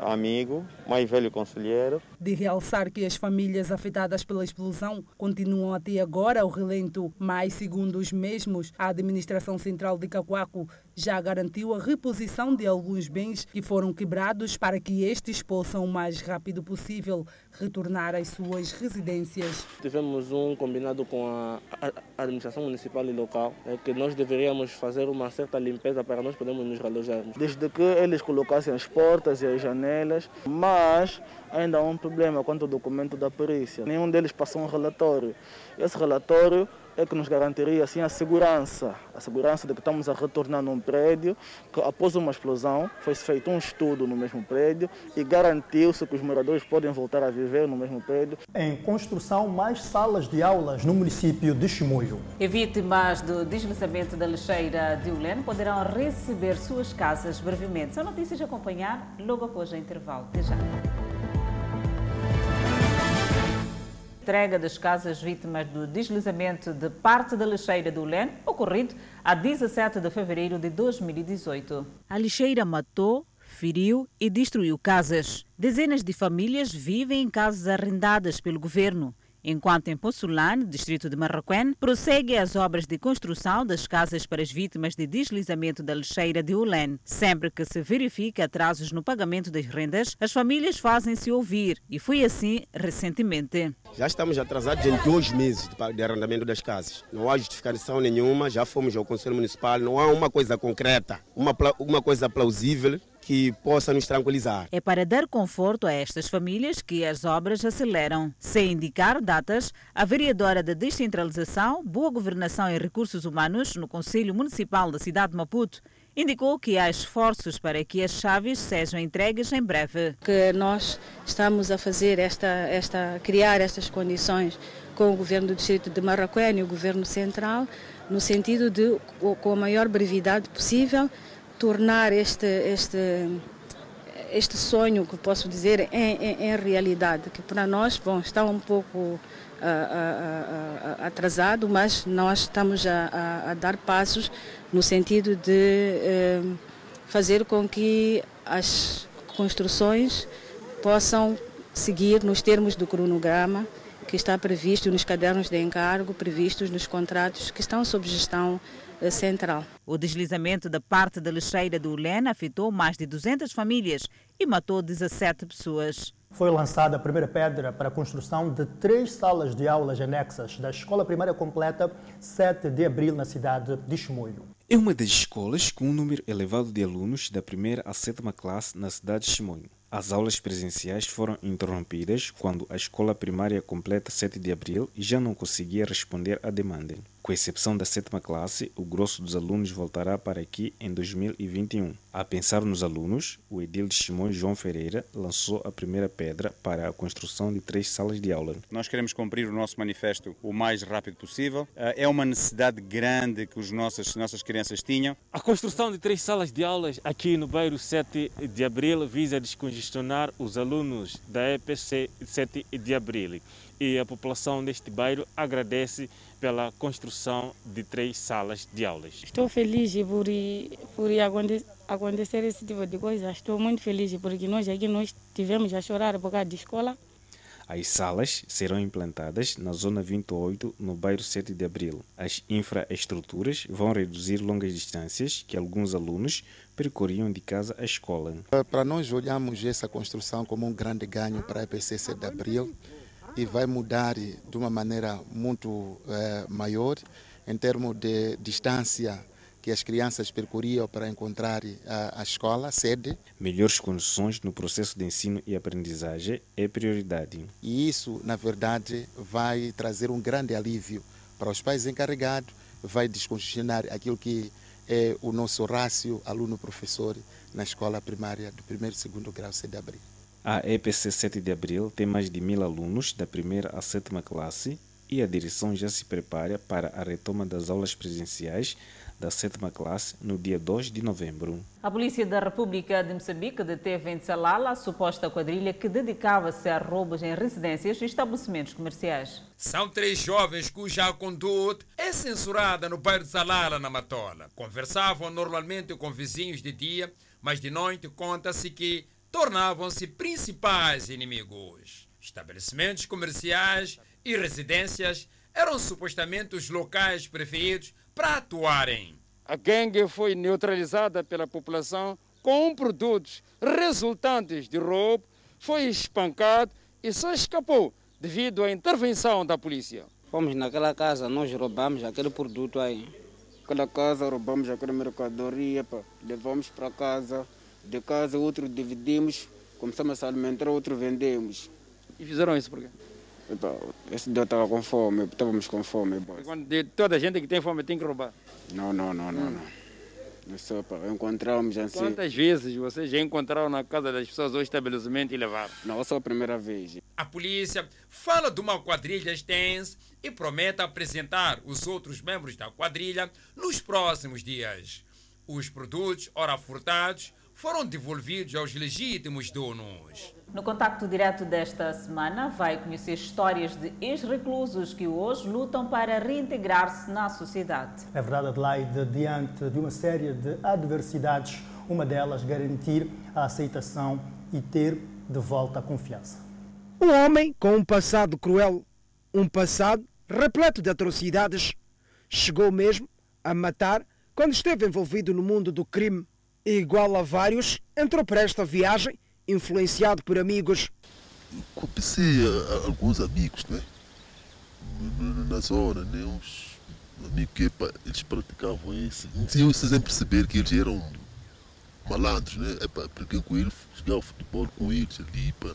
amigo, mais velho conselheiro. De realçar que as famílias afetadas pela explosão continuam até agora ao relento, mas, segundo os mesmos, a Administração Central de Cacoaco já garantiu a reposição de alguns bens que foram quebrados para que estes possam o mais rápido possível retornar às suas residências. Tivemos um combinado com a administração municipal e local é que nós deveríamos fazer uma certa limpeza para nós podermos nos realojarmos. Desde que eles colocassem as portas e as janelas, mas ainda há um problema quanto ao documento da perícia. Nenhum deles passou um relatório. Esse relatório é que nos garantiria assim a segurança, a segurança de que estamos a retornar num prédio que após uma explosão foi feito um estudo no mesmo prédio e garantiu-se que os moradores podem voltar a viver no mesmo prédio. Em construção mais salas de aulas no município de Chimoio. E vítimas do deslizamento da lixeira de Ulene poderão receber suas casas brevemente. São notícias a acompanhar logo após o intervalo. Até já. Entrega das casas vítimas do deslizamento de parte da lixeira do Len, ocorrido a 17 de fevereiro de 2018. A lixeira matou, feriu e destruiu casas. Dezenas de famílias vivem em casas arrendadas pelo governo enquanto em Possulane, distrito de Marroquém, prossegue as obras de construção das casas para as vítimas de deslizamento da lixeira de Ulen. Sempre que se verifica atrasos no pagamento das rendas, as famílias fazem-se ouvir e foi assim recentemente. Já estamos atrasados em dois meses de arrendamento das casas. Não há justificação nenhuma, já fomos ao Conselho Municipal, não há uma coisa concreta, uma, uma coisa plausível que possa nos tranquilizar. É para dar conforto a estas famílias que as obras aceleram. Sem indicar datas, a vereadora da Descentralização, Boa Governação e Recursos Humanos no Conselho Municipal da cidade de Maputo indicou que há esforços para que as chaves sejam entregues em breve. Que nós estamos a fazer esta, esta criar estas condições com o governo do distrito de Marraquém e o governo central, no sentido de, com a maior brevidade possível, tornar este, este, este sonho, que posso dizer, em, em, em realidade, que para nós bom, está um pouco uh, uh, uh, atrasado, mas nós estamos a, dar passos no sentido de eh, fazer com que as construções possam seguir nos termos do cronograma que está previsto nos cadernos de encargo, previstos nos contratos que estão sob gestão central. O deslizamento da parte da lixeira do Ulena afetou mais de 200 famílias e matou 17 pessoas. Foi lançada a primeira pedra para a construção de três salas de aulas anexas da Escola Primária Completa 7 de Abril na cidade de Chimoio. É uma das escolas com um número elevado de alunos da primeira à sétima classe na cidade de Chimoio. As aulas presenciais foram interrompidas quando a escola primária completa 7 de abril e já não conseguia responder à demanda. Com exceção da sétima classe, o grosso dos alunos voltará para aqui em 2021. A pensar nos alunos, o edil de Simão João Ferreira lançou a primeira pedra para a construção de três salas de aula. Nós queremos cumprir o nosso manifesto o mais rápido possível. Eh, é uma necessidade grande que as nossas, nossas crianças tinham. A construção de três salas de aulas aqui no bairro 7 de Abril visa descongestionar os alunos da EPC 7 de Abril e a população deste bairro agradece pela construção de três salas de aulas. Estou feliz por, por acontecer esse tipo de coisa. Estou muito feliz porque nós aqui nós tivemos a chorar por causa de escola. As salas serão implantadas na Zona 28, no bairro 7 de Abril. As infraestruturas vão reduzir longas distâncias que alguns alunos percorriam de casa à escola. Para nós olhamos essa construção como um grande ganho para a EPC 7 de Abril e vai mudar de uma maneira muito é, maior em termos de distância que as crianças percorriam para encontrar a, a, escola, a sede. Melhores condições no processo de ensino e aprendizagem é prioridade. E isso, na verdade, vai trazer um grande alívio para os pais encarregados, vai descongestionar aquilo que é o nosso rácio aluno-professor na escola primária do primeiro e segundo grau C de abril. A EPC 7 de Abril tem mais de mil alunos da primeira à sétima classe e a direção já se prepara para a retoma das aulas presenciais da sétima classe no dia 2 de novembro. A Polícia da República de Moçambique deteve em Salala a suposta quadrilha que dedicava-se a roubos em residências e estabelecimentos comerciais. São três jovens cuja conduta é censurada no bairro de Salala, na Matola. Conversavam normalmente com vizinhos de dia, mas de noite conta-se que tornavam-se principais inimigos. Estabelecimentos comerciais e residências eram supostamente os locais preferidos para atuarem. A gangue foi neutralizada pela população com produtos resultantes de roubo, foi espancado e só escapou devido à intervenção da polícia. Fomos naquela casa, nós roubamos aquele produto aí. Aquela casa, roubamos aquela mercadoria, pá. levamos para casa, de casa, outro dividimos, começamos a alimentar, outro vendemos. E fizeram isso por quê? Esse dia eu estava com fome, estávamos com fome. Quando de toda gente que tem fome tem que roubar. Não, não, não, não. não. É só para encontrarmos assim. Quantas vezes vocês já encontraram na casa das pessoas o estabelecimento e levaram? Não, essa é a primeira vez. A polícia fala de uma quadrilha extensa e promete apresentar os outros membros da quadrilha nos próximos dias. Os produtos, ora furtados, foram devolvidos aos legítimos donos. No contacto direto desta semana, vai conhecer histórias de ex-reclusos que hoje lutam para reintegrar-se na sociedade. É verdade, Adelaide, diante de uma série de adversidades, uma delas garantir a aceitação e ter de volta a confiança. Um homem com um passado cruel, um passado repleto de atrocidades, chegou mesmo a matar quando esteve envolvido no mundo do crime. Igual a vários, entrou para esta viagem influenciado por amigos. Conheci alguns amigos, né? Na zona, né? Uns amigos que eles praticavam isso. Eu sem perceber que eles eram malandros, né? Epa, porque com eles, jogava futebol com eles ali, epa,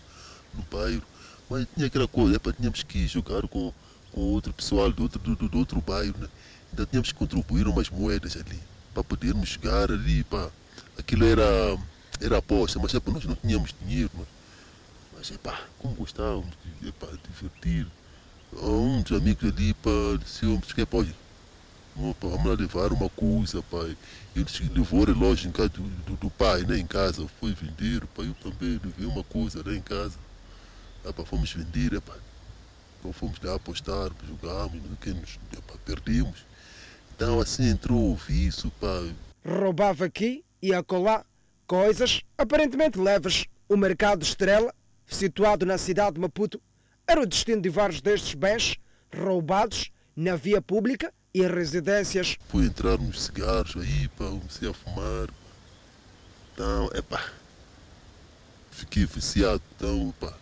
no bairro. Mas tinha aquela coisa, epa, tínhamos que jogar com, com outro pessoal do outro, do, do outro bairro, né? Então tínhamos que contribuir umas moedas ali, para podermos jogar ali, para aquilo era, era aposta, mas epa, nós não tínhamos dinheiro. Mas, mas epá, como gostávamos de divertir. Um dos amigos ali disse, que vamos lá levar uma coisa, pai. Ele levou o relógio em casa do, do, do, pai, né, em casa, foi vender, pai, eu também levei uma coisa lá em casa. Epá, fomos vender, epá. Então fomos lá apostar, jogamos, que nos epá, perdemos. Então assim entrou o vício, pai. Roubava aqui e acolá coisas aparentemente leves. O mercado Estrela, situado na cidade de Maputo, era o destino de vários destes bens roubados na via pública e em residências. Fui entrar nos cigarros aí, pá, comecei a fumar. Então, epá, fiquei viciado. Então, pá,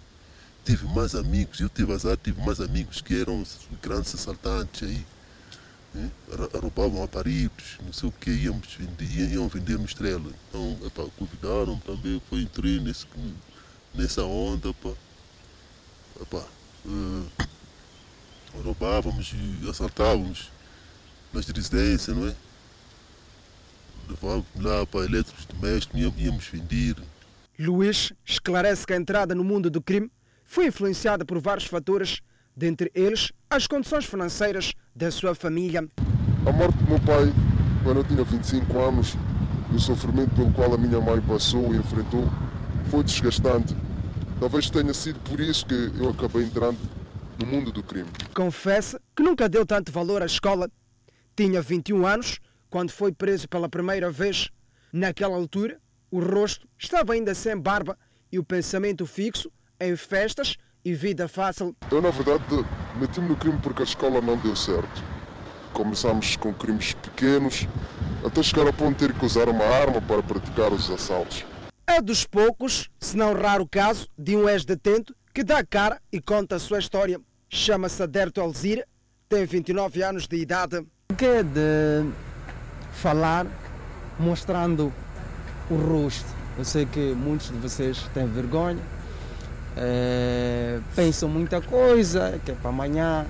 tive mais amigos, eu tive azar, tive mais amigos que eram grandes assaltantes aí. Né? Roubavam aparelhos, não sei o que, íamos vender, iam vender no estrela. Então, epá, convidaram também, foi entrei nesse, nessa onda, pá. Epá, uh, roubávamos e assaltávamos nas residências, não é? Levávamos lá para eletrodomésticos, íamos vender. Luís esclarece que a entrada no mundo do crime foi influenciada por vários fatores, dentre eles as condições financeiras da sua família. A morte do meu pai, quando eu tinha 25 anos, e o sofrimento pelo qual a minha mãe passou e enfrentou, foi desgastante. Talvez tenha sido por isso que eu acabei entrando no mundo do crime. Confessa que nunca deu tanto valor à escola. Tinha 21 anos quando foi preso pela primeira vez. Naquela altura, o rosto estava ainda sem barba e o pensamento fixo em festas e vida fácil. Eu, na verdade, meti-me no crime porque a escola não deu certo. Começámos com crimes pequenos, até chegar ao ponto de ter que usar uma arma para praticar os assaltos. É dos poucos, se não raro caso, de um ex-detento que dá cara e conta a sua história. Chama-se Aderto Alzira, tem 29 anos de idade. Que é de falar mostrando o rosto. Eu sei que muitos de vocês têm vergonha, é, pensam muita coisa, que é para amanhã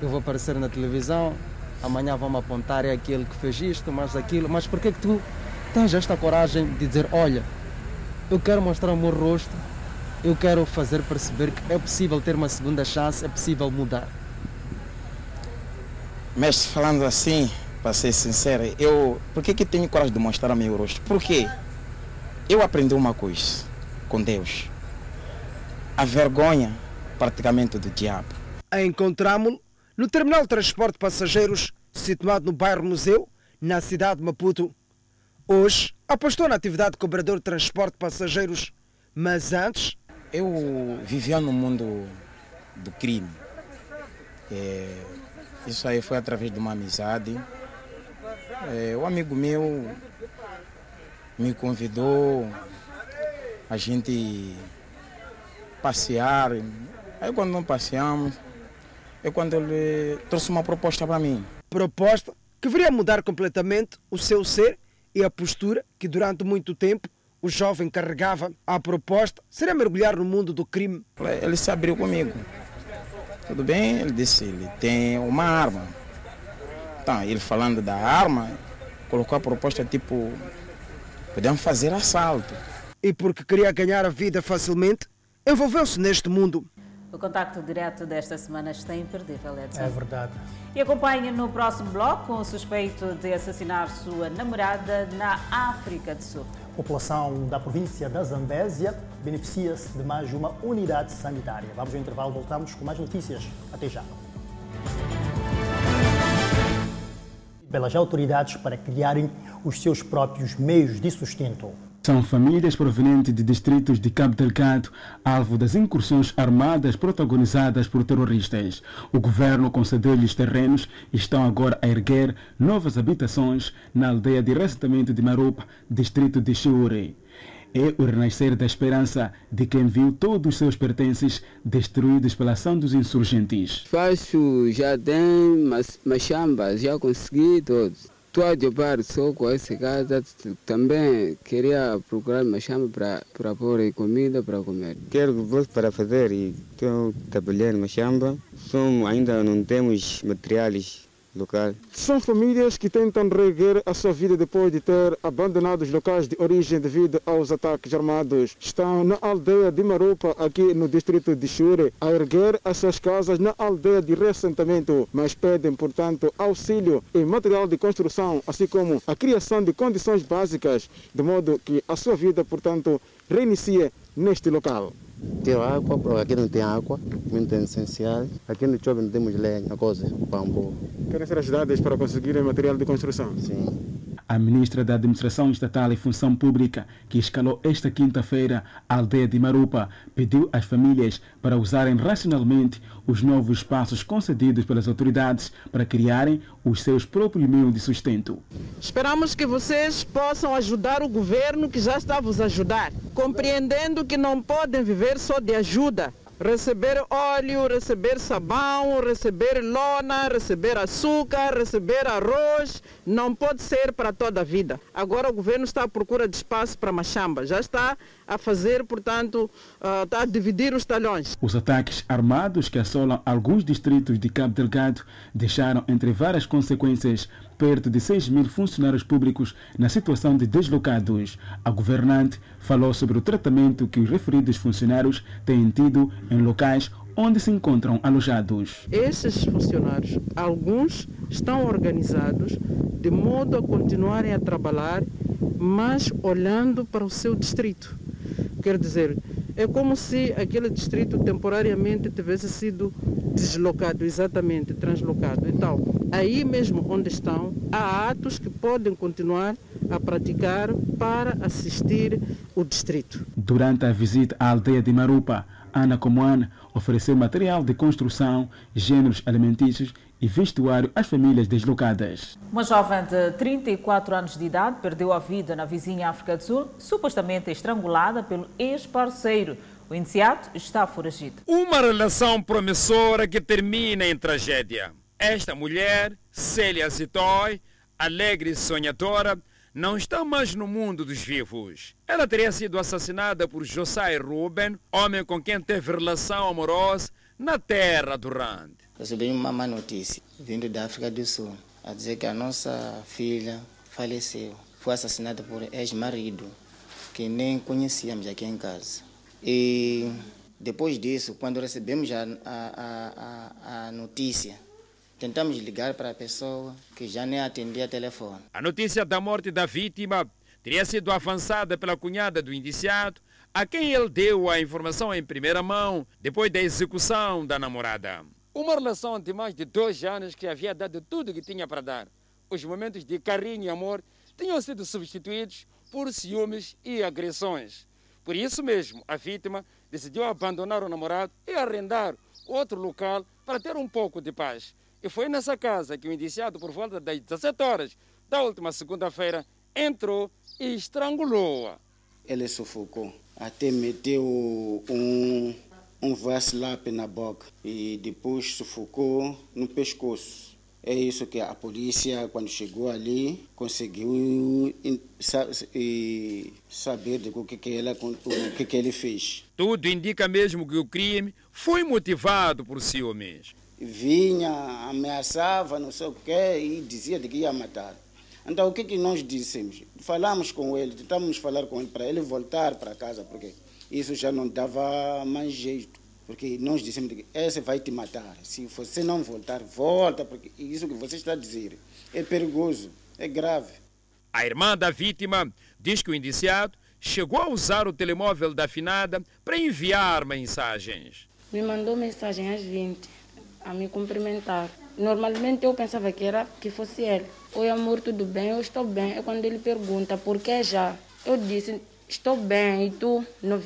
eu vou aparecer na televisão, amanhã vão apontar é aquele que fez isto, mas aquilo. Mas por que que tu tens esta coragem de dizer, olha, eu quero mostrar o meu rosto, eu quero fazer perceber que é possível ter uma segunda chance, é possível mudar. Mestre, falando assim, para ser sincero, eu. Por que, que tenho coragem de mostrar o meu rosto? Porque eu aprendi uma coisa com Deus. A vergonha, praticamente, do diabo. Encontramos-lo no terminal de transporte de passageiros, situado no bairro Museu, na cidade de Maputo. Hoje, apostou na atividade de cobrador de transporte de passageiros, mas antes. Eu vivia no mundo do crime. É, isso aí foi através de uma amizade. É, um amigo meu me convidou a gente passear. Aí quando não passeamos, é quando ele trouxe uma proposta para mim. Proposta que viria mudar completamente o seu ser e a postura que durante muito tempo o jovem carregava. A proposta seria mergulhar no mundo do crime. Ele se abriu comigo. Tudo bem? Ele disse ele tem uma arma. Então, ele falando da arma, colocou a proposta tipo, podemos fazer assalto. E porque queria ganhar a vida facilmente, envolveu-se neste mundo. O contacto direto desta semana está imperdível, Edson. É verdade. E acompanhe no próximo bloco o suspeito de assassinar sua namorada na África do Sul. A população da província da Zambésia beneficia-se de mais uma unidade sanitária. Vamos ao intervalo, voltamos com mais notícias. Até já. Pelas autoridades para criarem os seus próprios meios de sustento. São famílias provenientes de distritos de Cabo Delgado, alvo das incursões armadas protagonizadas por terroristas. O governo concedeu-lhes terrenos e estão agora a erguer novas habitações na aldeia de reassentamento de Marupa, distrito de Chiure. É o renascer da esperança de quem viu todos os seus pertences destruídos pela ação dos insurgentes. Faço jardim, mas machamba, já consegui todos. Jogar só com essa casa. Também queria procurar machamba para, para pôr comida para comer. Quero que volte para fazer e estou trabalhando machamba. Som, ainda não temos materiais São famílias que tentam reerguer a sua vida depois de ter abandonado os locais de origem devido aos ataques armados. Estão na aldeia de Marupa, aqui no distrito de Chure, a erguer as suas casas na aldeia de reassentamento, mas pedem, portanto, auxílio em material de construção, assim como a criação de condições básicas, de modo que a sua vida, portanto, reinicie neste local. Tem água, aqui não tem água, muito essencial. Aqui no chove não temos lenha, coisa, bambu. Querem ser ajudadas para conseguirem material de construção? Sim. A ministra da Administração Estatal e Função Pública, que escalou esta quinta-feira a aldeia de Marupa, pediu às famílias para usarem racionalmente os novos espaços concedidos pelas autoridades para criarem os seus próprios meios de sustento. Esperamos que vocês possam ajudar o governo que já está a vos ajudar, compreendendo que não podem viver só de ajuda, receber óleo, receber sabão, receber lona, receber açúcar, receber arroz, não pode ser para toda a vida. Agora o governo está à procura de espaço para Machamba, já está a fazer, portanto, uh, está a dividir os talhões. Os ataques armados que assolam alguns distritos de Cabo Delgado deixaram, entre várias consequências, perto de 6 mil funcionários públicos na situação de deslocados. A governante falou sobre o tratamento que os referidos funcionários têm tido em locais onde se encontram alojados. Esses funcionários, alguns estão organizados de modo a continuarem a trabalhar, mas olhando para o seu distrito. Quer dizer, é como se aquele distrito temporariamente tivesse sido deslocado, exatamente, translocado. Então, aí mesmo onde estão, há atos que podem continuar a praticar para assistir o distrito. Durante a visita à aldeia de Marupa, Ana Comoana ofereceu material de construção, gêneros alimentícios e vestuário às famílias deslocadas. Uma jovem de 34 anos de idade perdeu a vida na vizinha África do Sul, supostamente estrangulada pelo ex-parceiro. O indiciado está foragido. Uma relação promissora que termina em tragédia. Esta mulher, Célia Zitói, alegre e sonhadora, não está mais no mundo dos vivos. Ela teria sido assassinada por Josai Ruben, homem com quem teve relação amorosa na terra do Rand. Recebi uma má notícia, vindo da África do Sul, a dizer que a nossa filha faleceu. Foi assassinada por ex-marido, que nem conhecíamos aqui em casa. E depois disso, quando recebemos a, a, a, a notícia, tentamos ligar para a pessoa que já nem atendia telefone. A notícia da morte da vítima teria sido avançada pela cunhada do indiciado, a quem ele deu a informação em primeira mão depois da execução da namorada. Uma relação de mais de dois anos que havia dado tudo que tinha para dar. Os momentos de carinho e amor tinham sido substituídos por ciúmes e agressões. Por isso mesmo, a vítima decidiu abandonar o namorado e arrendar outro local para ter um pouco de paz. E foi nessa casa que o indiciado, por volta das 17 horas da última segunda-feira, entrou e estrangulou-a. Ele sufocou, até meteu um, um vasilap na boca e depois sufocou no pescoço. É isso que a polícia, quando chegou ali, conseguiu saber do que, que, ela, o que, que ele fez. Tudo indica mesmo que o crime foi motivado por ciúmes. Vinha, ameaçava, não sei o quê, e dizia de que ia matar. Então o que, que nós dissemos? Falamos com ele, tentamos falar com ele para ele voltar para casa, porque isso já não dava mais jeito. Porque nós dissemos que esse vai te matar. Se você não voltar, volta, porque isso que você está a dizer é perigoso, é grave. A irmã da vítima diz que o indiciado chegou a usar o telemóvel da finada para enviar mensagens. Me mandou mensagem às 20 a me cumprimentar. Normalmente eu pensava que era que fosse ele. Oi amor, tudo bem? Eu estou bem. É quando ele pergunta por que já. Eu disse, estou bem. E tu,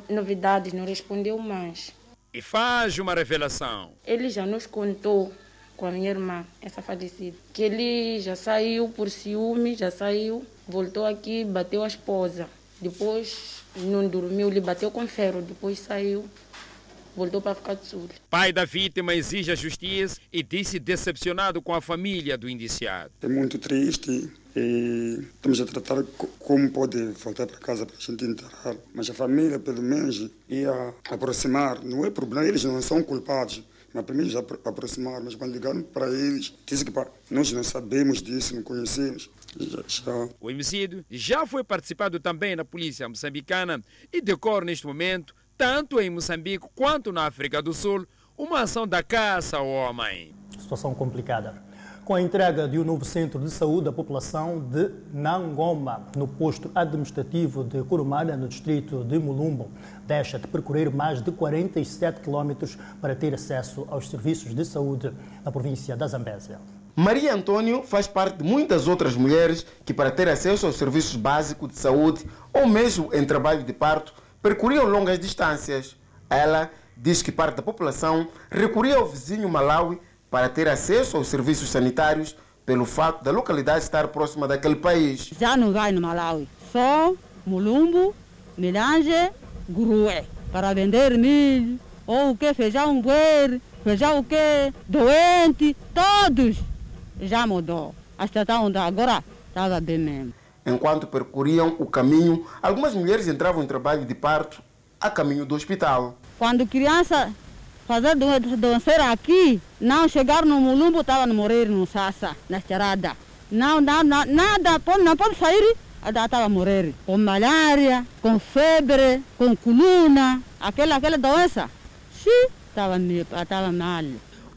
novidades, não respondeu mais e faz uma revelação. Ele já nos contou com a minha irmã, essa falecida, que ele já saiu por ciúme, já saiu, voltou aqui, bateu a esposa. Depois não dormiu, ele bateu com ferro, depois saiu, voltou para ficar de sul. Pai da vítima exige a justiça e disse decepcionado com a família do indiciado. É muito triste e estamos a tratar como pode voltar para casa para a gente enterrar. Mas a família, pelo menos, ia aproximar. Não é problema, eles não são culpados. Mas primeiro já aproximar, mas quando ligaram para eles, disse que pá, nós não sabemos disso, não conhecemos. Já, já. O homicídio já foi participado também na polícia moçambicana e decorre neste momento, tanto em Moçambique quanto na África do Sul, uma ação da caça ao homem. Situação complicada com a entrega de um novo centro de saúde à população de Nangoma, no posto administrativo de Curumana, no distrito de Mulumbo. Deixa de percorrer mais de 47 quilómetros para ter acesso aos serviços de saúde na província da Zambésia. Maria Antônio faz parte de muitas outras mulheres que, para ter acesso aos serviços básicos de saúde ou mesmo em trabalho de parto, percorriam longas distâncias. Ela diz que parte da população recorria ao vizinho Malawi para ter acesso aos serviços sanitários pelo fato da localidade estar próxima daquele país. Já não vai no Malawi, só Mulumbo, Milange, Gurué, para vender milho, ou o que, feijão buer, feijão o que, doente, todos. Já mudou. A situação agora estava bem mesmo. Enquanto percorriam o caminho, algumas mulheres entravam em trabalho de parto a caminho do hospital. Quando criança fazer doenceira aqui, não chegar no Mulumbo, estava a morrer no Sassa, na estrada. Não, não, não, nada, não pode sair, estava a morrer. Com malária, com febre, com coluna, aquela, aquela doença. Sim, estava mal.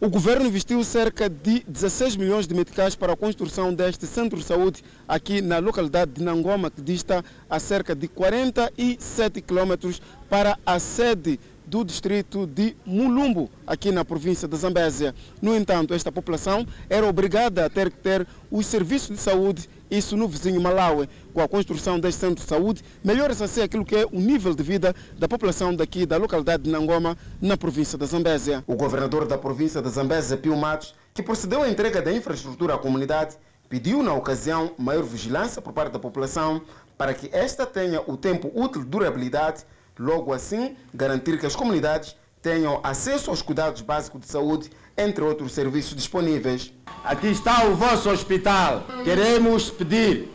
O governo investiu cerca de 16 milhões de meticais para a construção deste centro de saúde aqui na localidade de Nangoma, que dista a cerca de 47 quilômetros para a sede do distrito de Mulumbo, aqui na província de Zambésia. No entanto, esta população era obrigada a ter que ter os serviços de saúde, isso no vizinho Malawi. Com a construção deste centro de saúde, melhora-se assim aquilo que é o nível de vida da população daqui da localidade de Nangoma, na província de Zambésia. O governador da província de Zambésia, Pio Matos, que procedeu à entrega da infraestrutura à comunidade, pediu na ocasião maior vigilância por parte da população para que esta tenha o tempo útil de durabilidade Logo assim, garantir que as comunidades tenham acesso aos cuidados básicos de saúde, entre outros serviços disponíveis. Aqui está o vosso hospital. Queremos pedir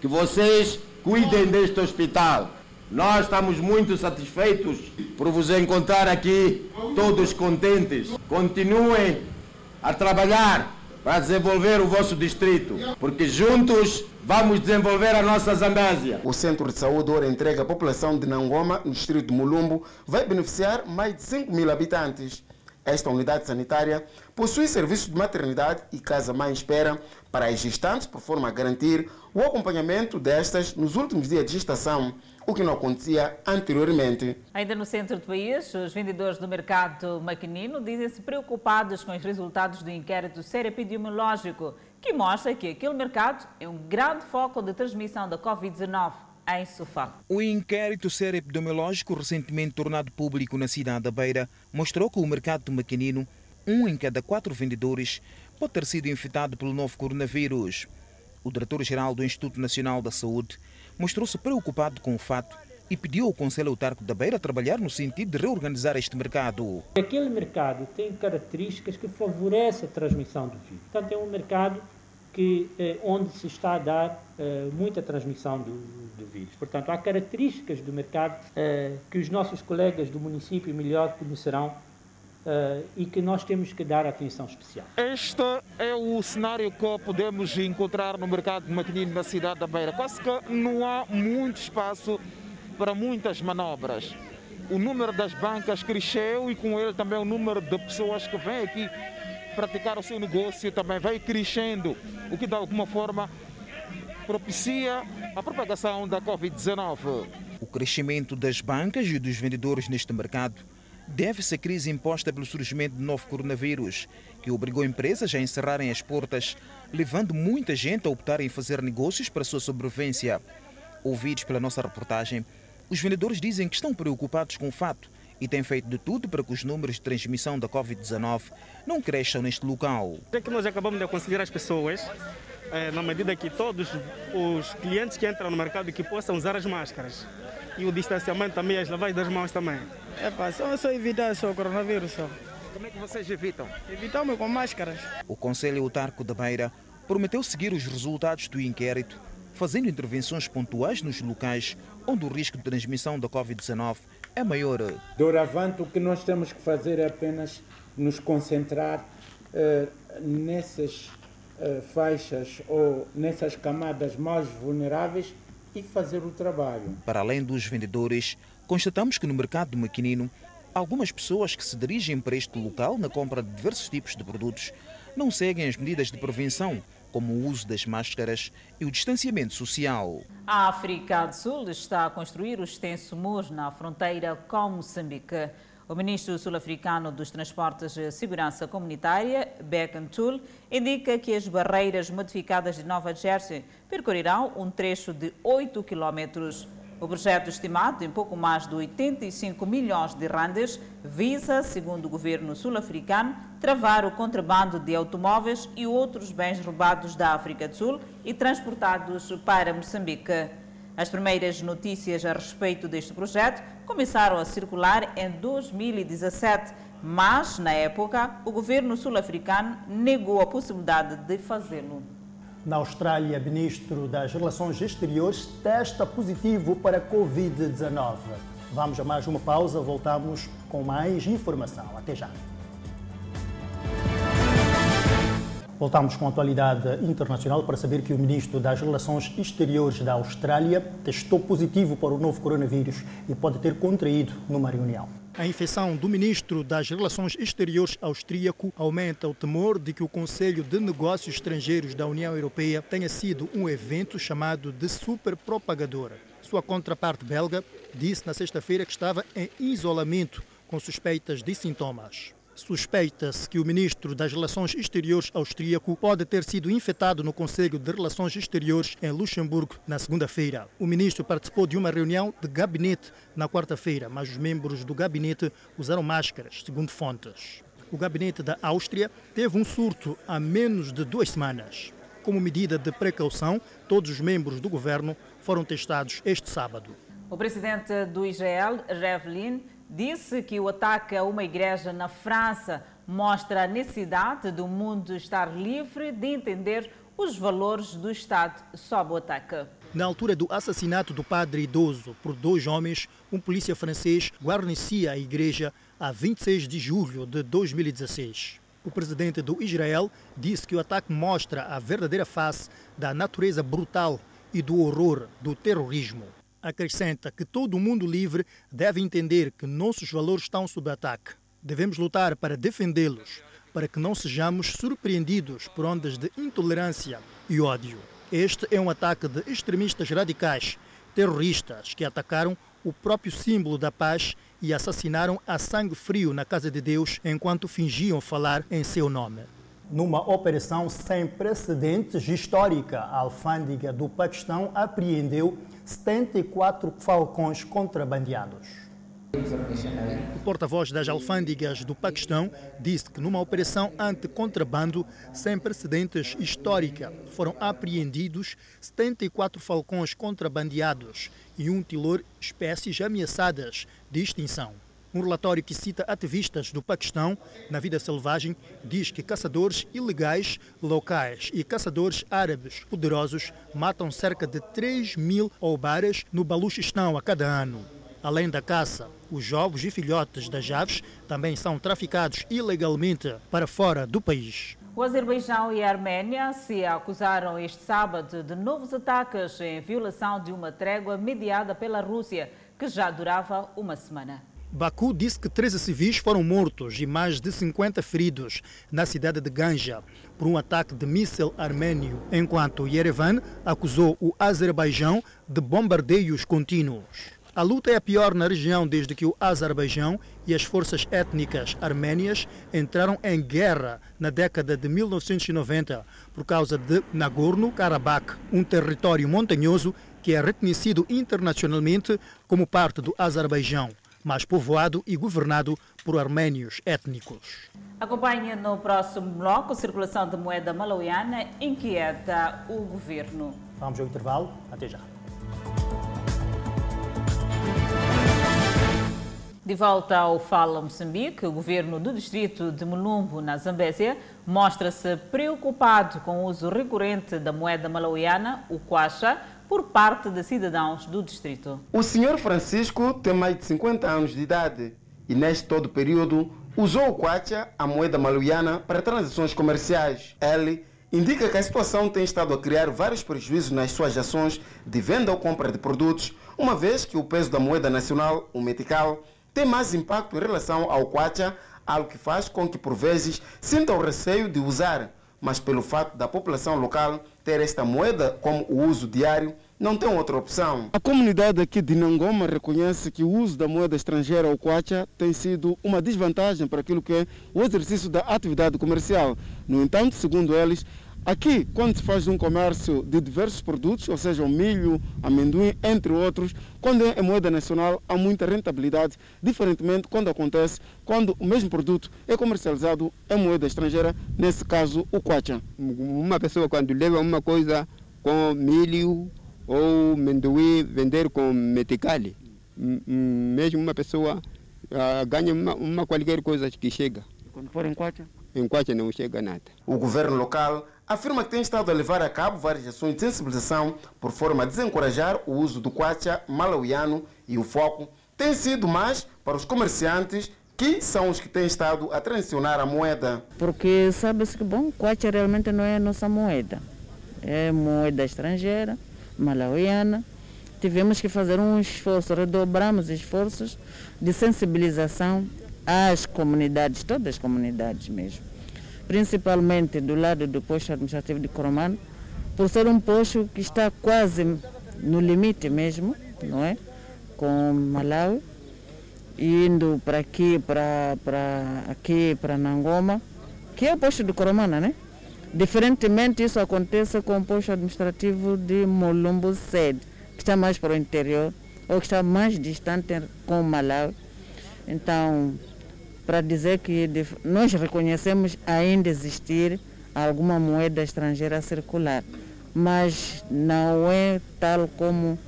que vocês cuidem deste hospital. Nós estamos muito satisfeitos por vos encontrar aqui, todos contentes. Continuem a trabalhar para desenvolver o vosso distrito, porque juntos Vamos desenvolver a nossa Zambésia. O Centro de Saúde, ora entregue à população de Nangoma, no distrito de Mulumbo, vai beneficiar mais de 5 mil habitantes. Esta unidade sanitária possui serviços de maternidade e casa-mãe espera para as gestantes, por forma a garantir o acompanhamento destas nos últimos dias de gestação, o que não acontecia anteriormente. Ainda no centro do país, os vendedores do mercado maquinino dizem-se preocupados com os resultados do inquérito ser epidemiológico que mostra que aquele mercado é um grande foco de transmissão da Covid-19 em Sofá. O inquérito ser epidemiológico recentemente tornado público na cidade da Beira mostrou que o mercado do maquinino, um em cada quatro vendedores, pode ter sido infectado pelo novo coronavírus. O diretor-geral do Instituto Nacional da Saúde mostrou-se preocupado com o fato e pediu ao Conselho Autarco da Beira trabalhar no sentido de reorganizar este mercado. Aquele mercado tem características que favorecem a transmissão do vírus. Portanto, é um mercado que, eh, onde se está a dar eh, muita transmissão do, do, vírus. Portanto, há características do mercado eh, que os nossos colegas do município melhor conhecerão Uh, e que nós temos que dar atenção especial. Este é o cenário que podemos encontrar no mercado maquinino na cidade da Beira. Quase que não há muito espaço para muitas manobras. O número das bancas cresceu e com ele também o número de pessoas que vêm aqui praticar o seu negócio também vai crescendo, o que de alguma forma propicia a propagação da Covid-19. O crescimento das bancas e dos vendedores neste mercado deve-se à crise imposta pelo surgimento do novo coronavírus, que obrigou empresas a encerrarem as portas, levando muita gente a optar em fazer negócios para sua sobrevivência. Ouvidos pela nossa reportagem, os vendedores dizem que estão preocupados com o fato e têm feito de tudo para que os números de transmissão da Covid-19 não cresçam neste local. É que nós acabamos de aconselhar as pessoas, é, na medida que todos os clientes que entram no mercado que possam usar as máscaras e o distanciamento também, as lavagens das mãos também. É pá, só, só evitar só o coronavírus só. Como é que vocês evitam? Evitamos com máscaras. O Conselho Autarco da Beira prometeu seguir os resultados do inquérito, fazendo intervenções pontuais nos locais onde o risco de transmissão da Covid-19 é maior. Doravante, o que nós temos que fazer é apenas nos concentrar uh, nessas uh, faixas ou nessas camadas mais vulneráveis e fazer o trabalho. Para além dos vendedores, constatamos que no mercado do maquinino, algumas pessoas que se dirigem para este local na compra de diversos tipos de produtos não seguem as medidas de prevenção, como o uso das máscaras e o distanciamento social. A África do Sul está a construir o extenso muro na fronteira com Moçambique. O ministro sul-africano dos Transportes e Segurança Comunitária, Beckham Tool, indica que as barreiras modificadas de Nova Jersey percorrerão um trecho de 8 quilómetros. O projeto, estimado em pouco mais de 85 milhões de randes, visa, segundo o governo sul-africano, travar o contrabando de automóveis e outros bens roubados da África do Sul e transportados para Moçambique. As primeiras notícias a respeito deste projeto começaram a circular em 2017, mas, na época, o governo sul-africano negou a possibilidade de fazê-lo. Na Austrália, ministro das Relações Exteriores testa positivo para a Covid-19. Vamos a mais uma pausa, voltamos com mais informação. Até já. Voltamos com a atualidade internacional para saber que o ministro das Relações Exteriores da Austrália testou positivo para o novo coronavírus e pode ter contraído numa reunião. A infecção do ministro das Relações Exteriores austríaco aumenta o temor de que o Conselho de Negócios Estrangeiros da União Europeia tenha sido um evento chamado de superpropagadora. Sua contraparte belga disse na sexta-feira que estava em isolamento com suspeitas de sintomas. Suspeita-se que o ministro das Relações Exteriores austríaco pode ter sido infectado no Conselho de Relações Exteriores em Luxemburgo na segunda-feira. O ministro participou de uma reunião de gabinete na quarta-feira, mas os membros do gabinete usaram máscaras, segundo fontes. O gabinete da Áustria teve um surto há menos de duas semanas. Como medida de precaução, todos os membros do governo foram testados este sábado. O presidente do Israel, Revlin, disse que o ataque a uma igreja na França mostra a necessidade do mundo estar livre de entender os valores do Estado sob o ataque. Na altura do assassinato do padre idoso por dois homens, um polícia francês guarnecia a igreja a 26 de julho de 2016. O presidente do Israel disse que o ataque mostra a verdadeira face da natureza brutal e do horror do terrorismo acrescenta que todo mundo livre deve entender que nossos valores estão sob ataque. Devemos lutar para defendê-los, para que não sejamos surpreendidos por ondas de intolerância e ódio. Este é um ataque de extremistas radicais, terroristas, que atacaram o próprio símbolo da paz e assassinaram a sangue frio na casa de Deus enquanto fingiam falar em seu nome. Numa operação sem precedentes histórica, a alfândega do Paquistão apreendeu 74 falcões contrabandeados. O porta-voz das alfândegas do Paquistão disse que numa operação anti-contrabando sem precedentes histórica foram apreendidos 74 falcões contrabandeados e um tilor espécies ameaçadas de extinção. Um relatório que cita ativistas do Paquistão na vida selvagem diz que caçadores ilegais locais e caçadores árabes poderosos matam cerca de 3 mil oubaras no Baluchistão a cada ano. Além da caça, os ovos e filhotes das aves também são traficados ilegalmente para fora do país. O Azerbaijão e a Arménia se acusaram este sábado de novos ataques em violação de uma trégua mediada pela Rússia, que já durava uma semana. Baku disse que 13 civis foram mortos e mais de 50 feridos na cidade de Ganja por um ataque de míssil armênio, enquanto Yerevan acusou o Azerbaijão de bombardeios contínuos. A luta é a pior na região desde que o Azerbaijão e as forças étnicas armênias entraram em guerra na década de 1990 por causa de Nagorno-Karabakh, um território montanhoso que é reconhecido internacionalmente como parte do Azerbaijão mas povoado e governado por arménios étnicos. Acompanhe no próximo bloco a circulação de moeda malauiana inquieta o governo. Vamos ao intervalo. Até já. De volta ao Fala Moçambique, o governo do distrito de Mulumbo, na Zambésia, mostra-se preocupado com o uso recorrente da moeda malauiana, o kwacha, por parte de cidadãos do distrito. O senhor Francisco tem mais de 50 anos de idade e neste todo período usou o kwacha, a moeda maluiana, para transações comerciais. Ele indica que a situação tem estado a criar vários prejuízos nas suas ações de venda ou compra de produtos, uma vez que o peso da moeda nacional, o metical, tem mais impacto em relação ao kwacha, algo que faz com que por vezes sinta o receio de usar, mas pelo fato da população local ter esta moeda como o uso diário, não tem outra opção. A comunidade aqui de Nangoma reconhece que o uso da moeda estrangeira ou kwacha tem sido uma desvantagem para aquilo que é o exercício da atividade comercial. No entanto, segundo eles, Aqui, quando se faz um comércio de diversos produtos, ou seja, o milho, amendoim, entre outros, quando é moeda nacional, há muita rentabilidade, diferentemente quando acontece quando o mesmo produto é comercializado em moeda estrangeira, nesse caso, o kwacha. Uma pessoa, quando leva uma coisa com milho ou amendoim, vender com meticale, mesmo uma pessoa uh, ganha uma, uma qualquer coisa que chega. Quando for em kwacha? Em kwacha não chega nada. O governo local afirma que tem estado a levar a cabo várias ações de sensibilização por forma a desencorajar o uso do kwacha malauiano e o foco tem sido mais para os comerciantes que são os que têm estado a transicionar a moeda. Porque sabe-se que bom, kwacha realmente não é a nossa moeda. É moeda estrangeira, malauiana. Tivemos que fazer um esforço, redobramos esforços de sensibilização às comunidades, todas as comunidades mesmo principalmente do lado do posto administrativo de Coromano, por ser um posto que está quase no limite mesmo, não é? Com Malawi, indo para aqui, para, para aqui, para Nangoma, que é o posto de Coromana, né? Diferentemente, isso acontece com o posto administrativo de Molumbo Sede, que está mais para o interior, ou que está mais distante com Malawi. Então, para dizer que nós reconhecemos ainda existir alguma moeda estrangeira circular, mas não é tal como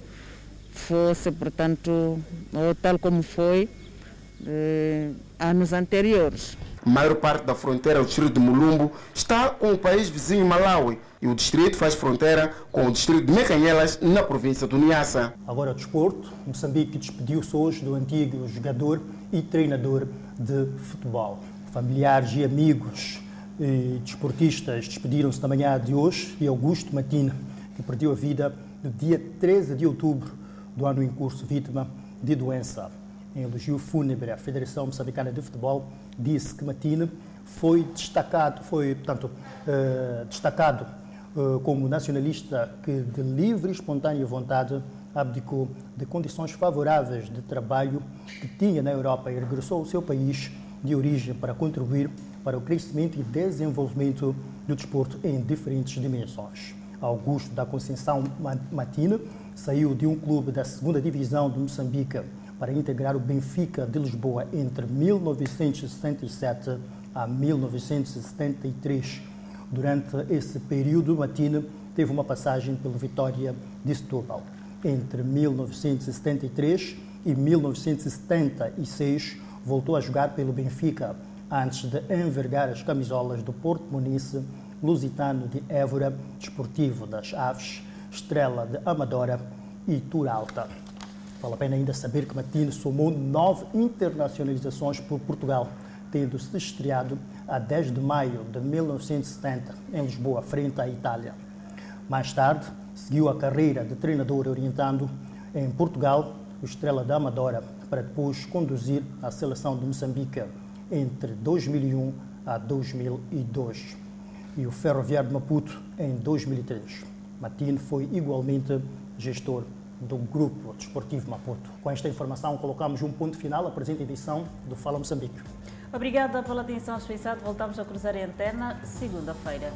fosse, portanto, ou tal como foi eh, anos anteriores. A maior parte da fronteira do distrito de Mulumbo está com o país vizinho Malawi e o distrito faz fronteira com o distrito de Mecanhelas, na província do Niassa. Agora o desporto. Moçambique despediu-se hoje do antigo jogador e treinador de futebol. Familiares e amigos e desportistas despediram-se na manhã de hoje e Augusto Matina, que perdeu a vida no dia 13 de outubro do ano em curso, vítima de doença. Em elogio fúnebre, a Federação Moçambicana de Futebol disse que Matina foi destacado, foi, portanto, uh, destacado uh, como nacionalista que, de livre e espontânea vontade, abdicou de condições favoráveis de trabalho que tinha na Europa e regressou ao seu país de origem para contribuir para o crescimento e desenvolvimento do desporto em diferentes dimensões. Augusto da Conceição Matina saiu de um clube da segunda divisão de Moçambique, para integrar o Benfica de Lisboa entre 1967 a 1973. Durante esse período, Matina teve uma passagem pelo Vitória de Setúbal. Entre 1973 e 1976, voltou a jogar pelo Benfica, antes de envergar as camisolas do Porto Muniz, Lusitano de Évora, Desportivo das Aves, Estrela de Amadora e Turalta. Vale a pena ainda saber que Matino somou nove internacionalizações por Portugal, tendo se estreado a 10 de maio de 1970 em Lisboa, frente à Itália. Mais tarde, seguiu a carreira de treinador orientando em Portugal o Estrela da Amadora, para depois conduzir a seleção de Moçambique entre 2001 a 2002 e o Ferroviário de Maputo em 2003. Matino foi igualmente gestor do Grupo Desportivo Maputo. Com esta informação, colocamos um ponto final à presente edição do Fala Moçambique. Obrigada pela atenção dispensada. Voltamos a cruzar a antena segunda-feira.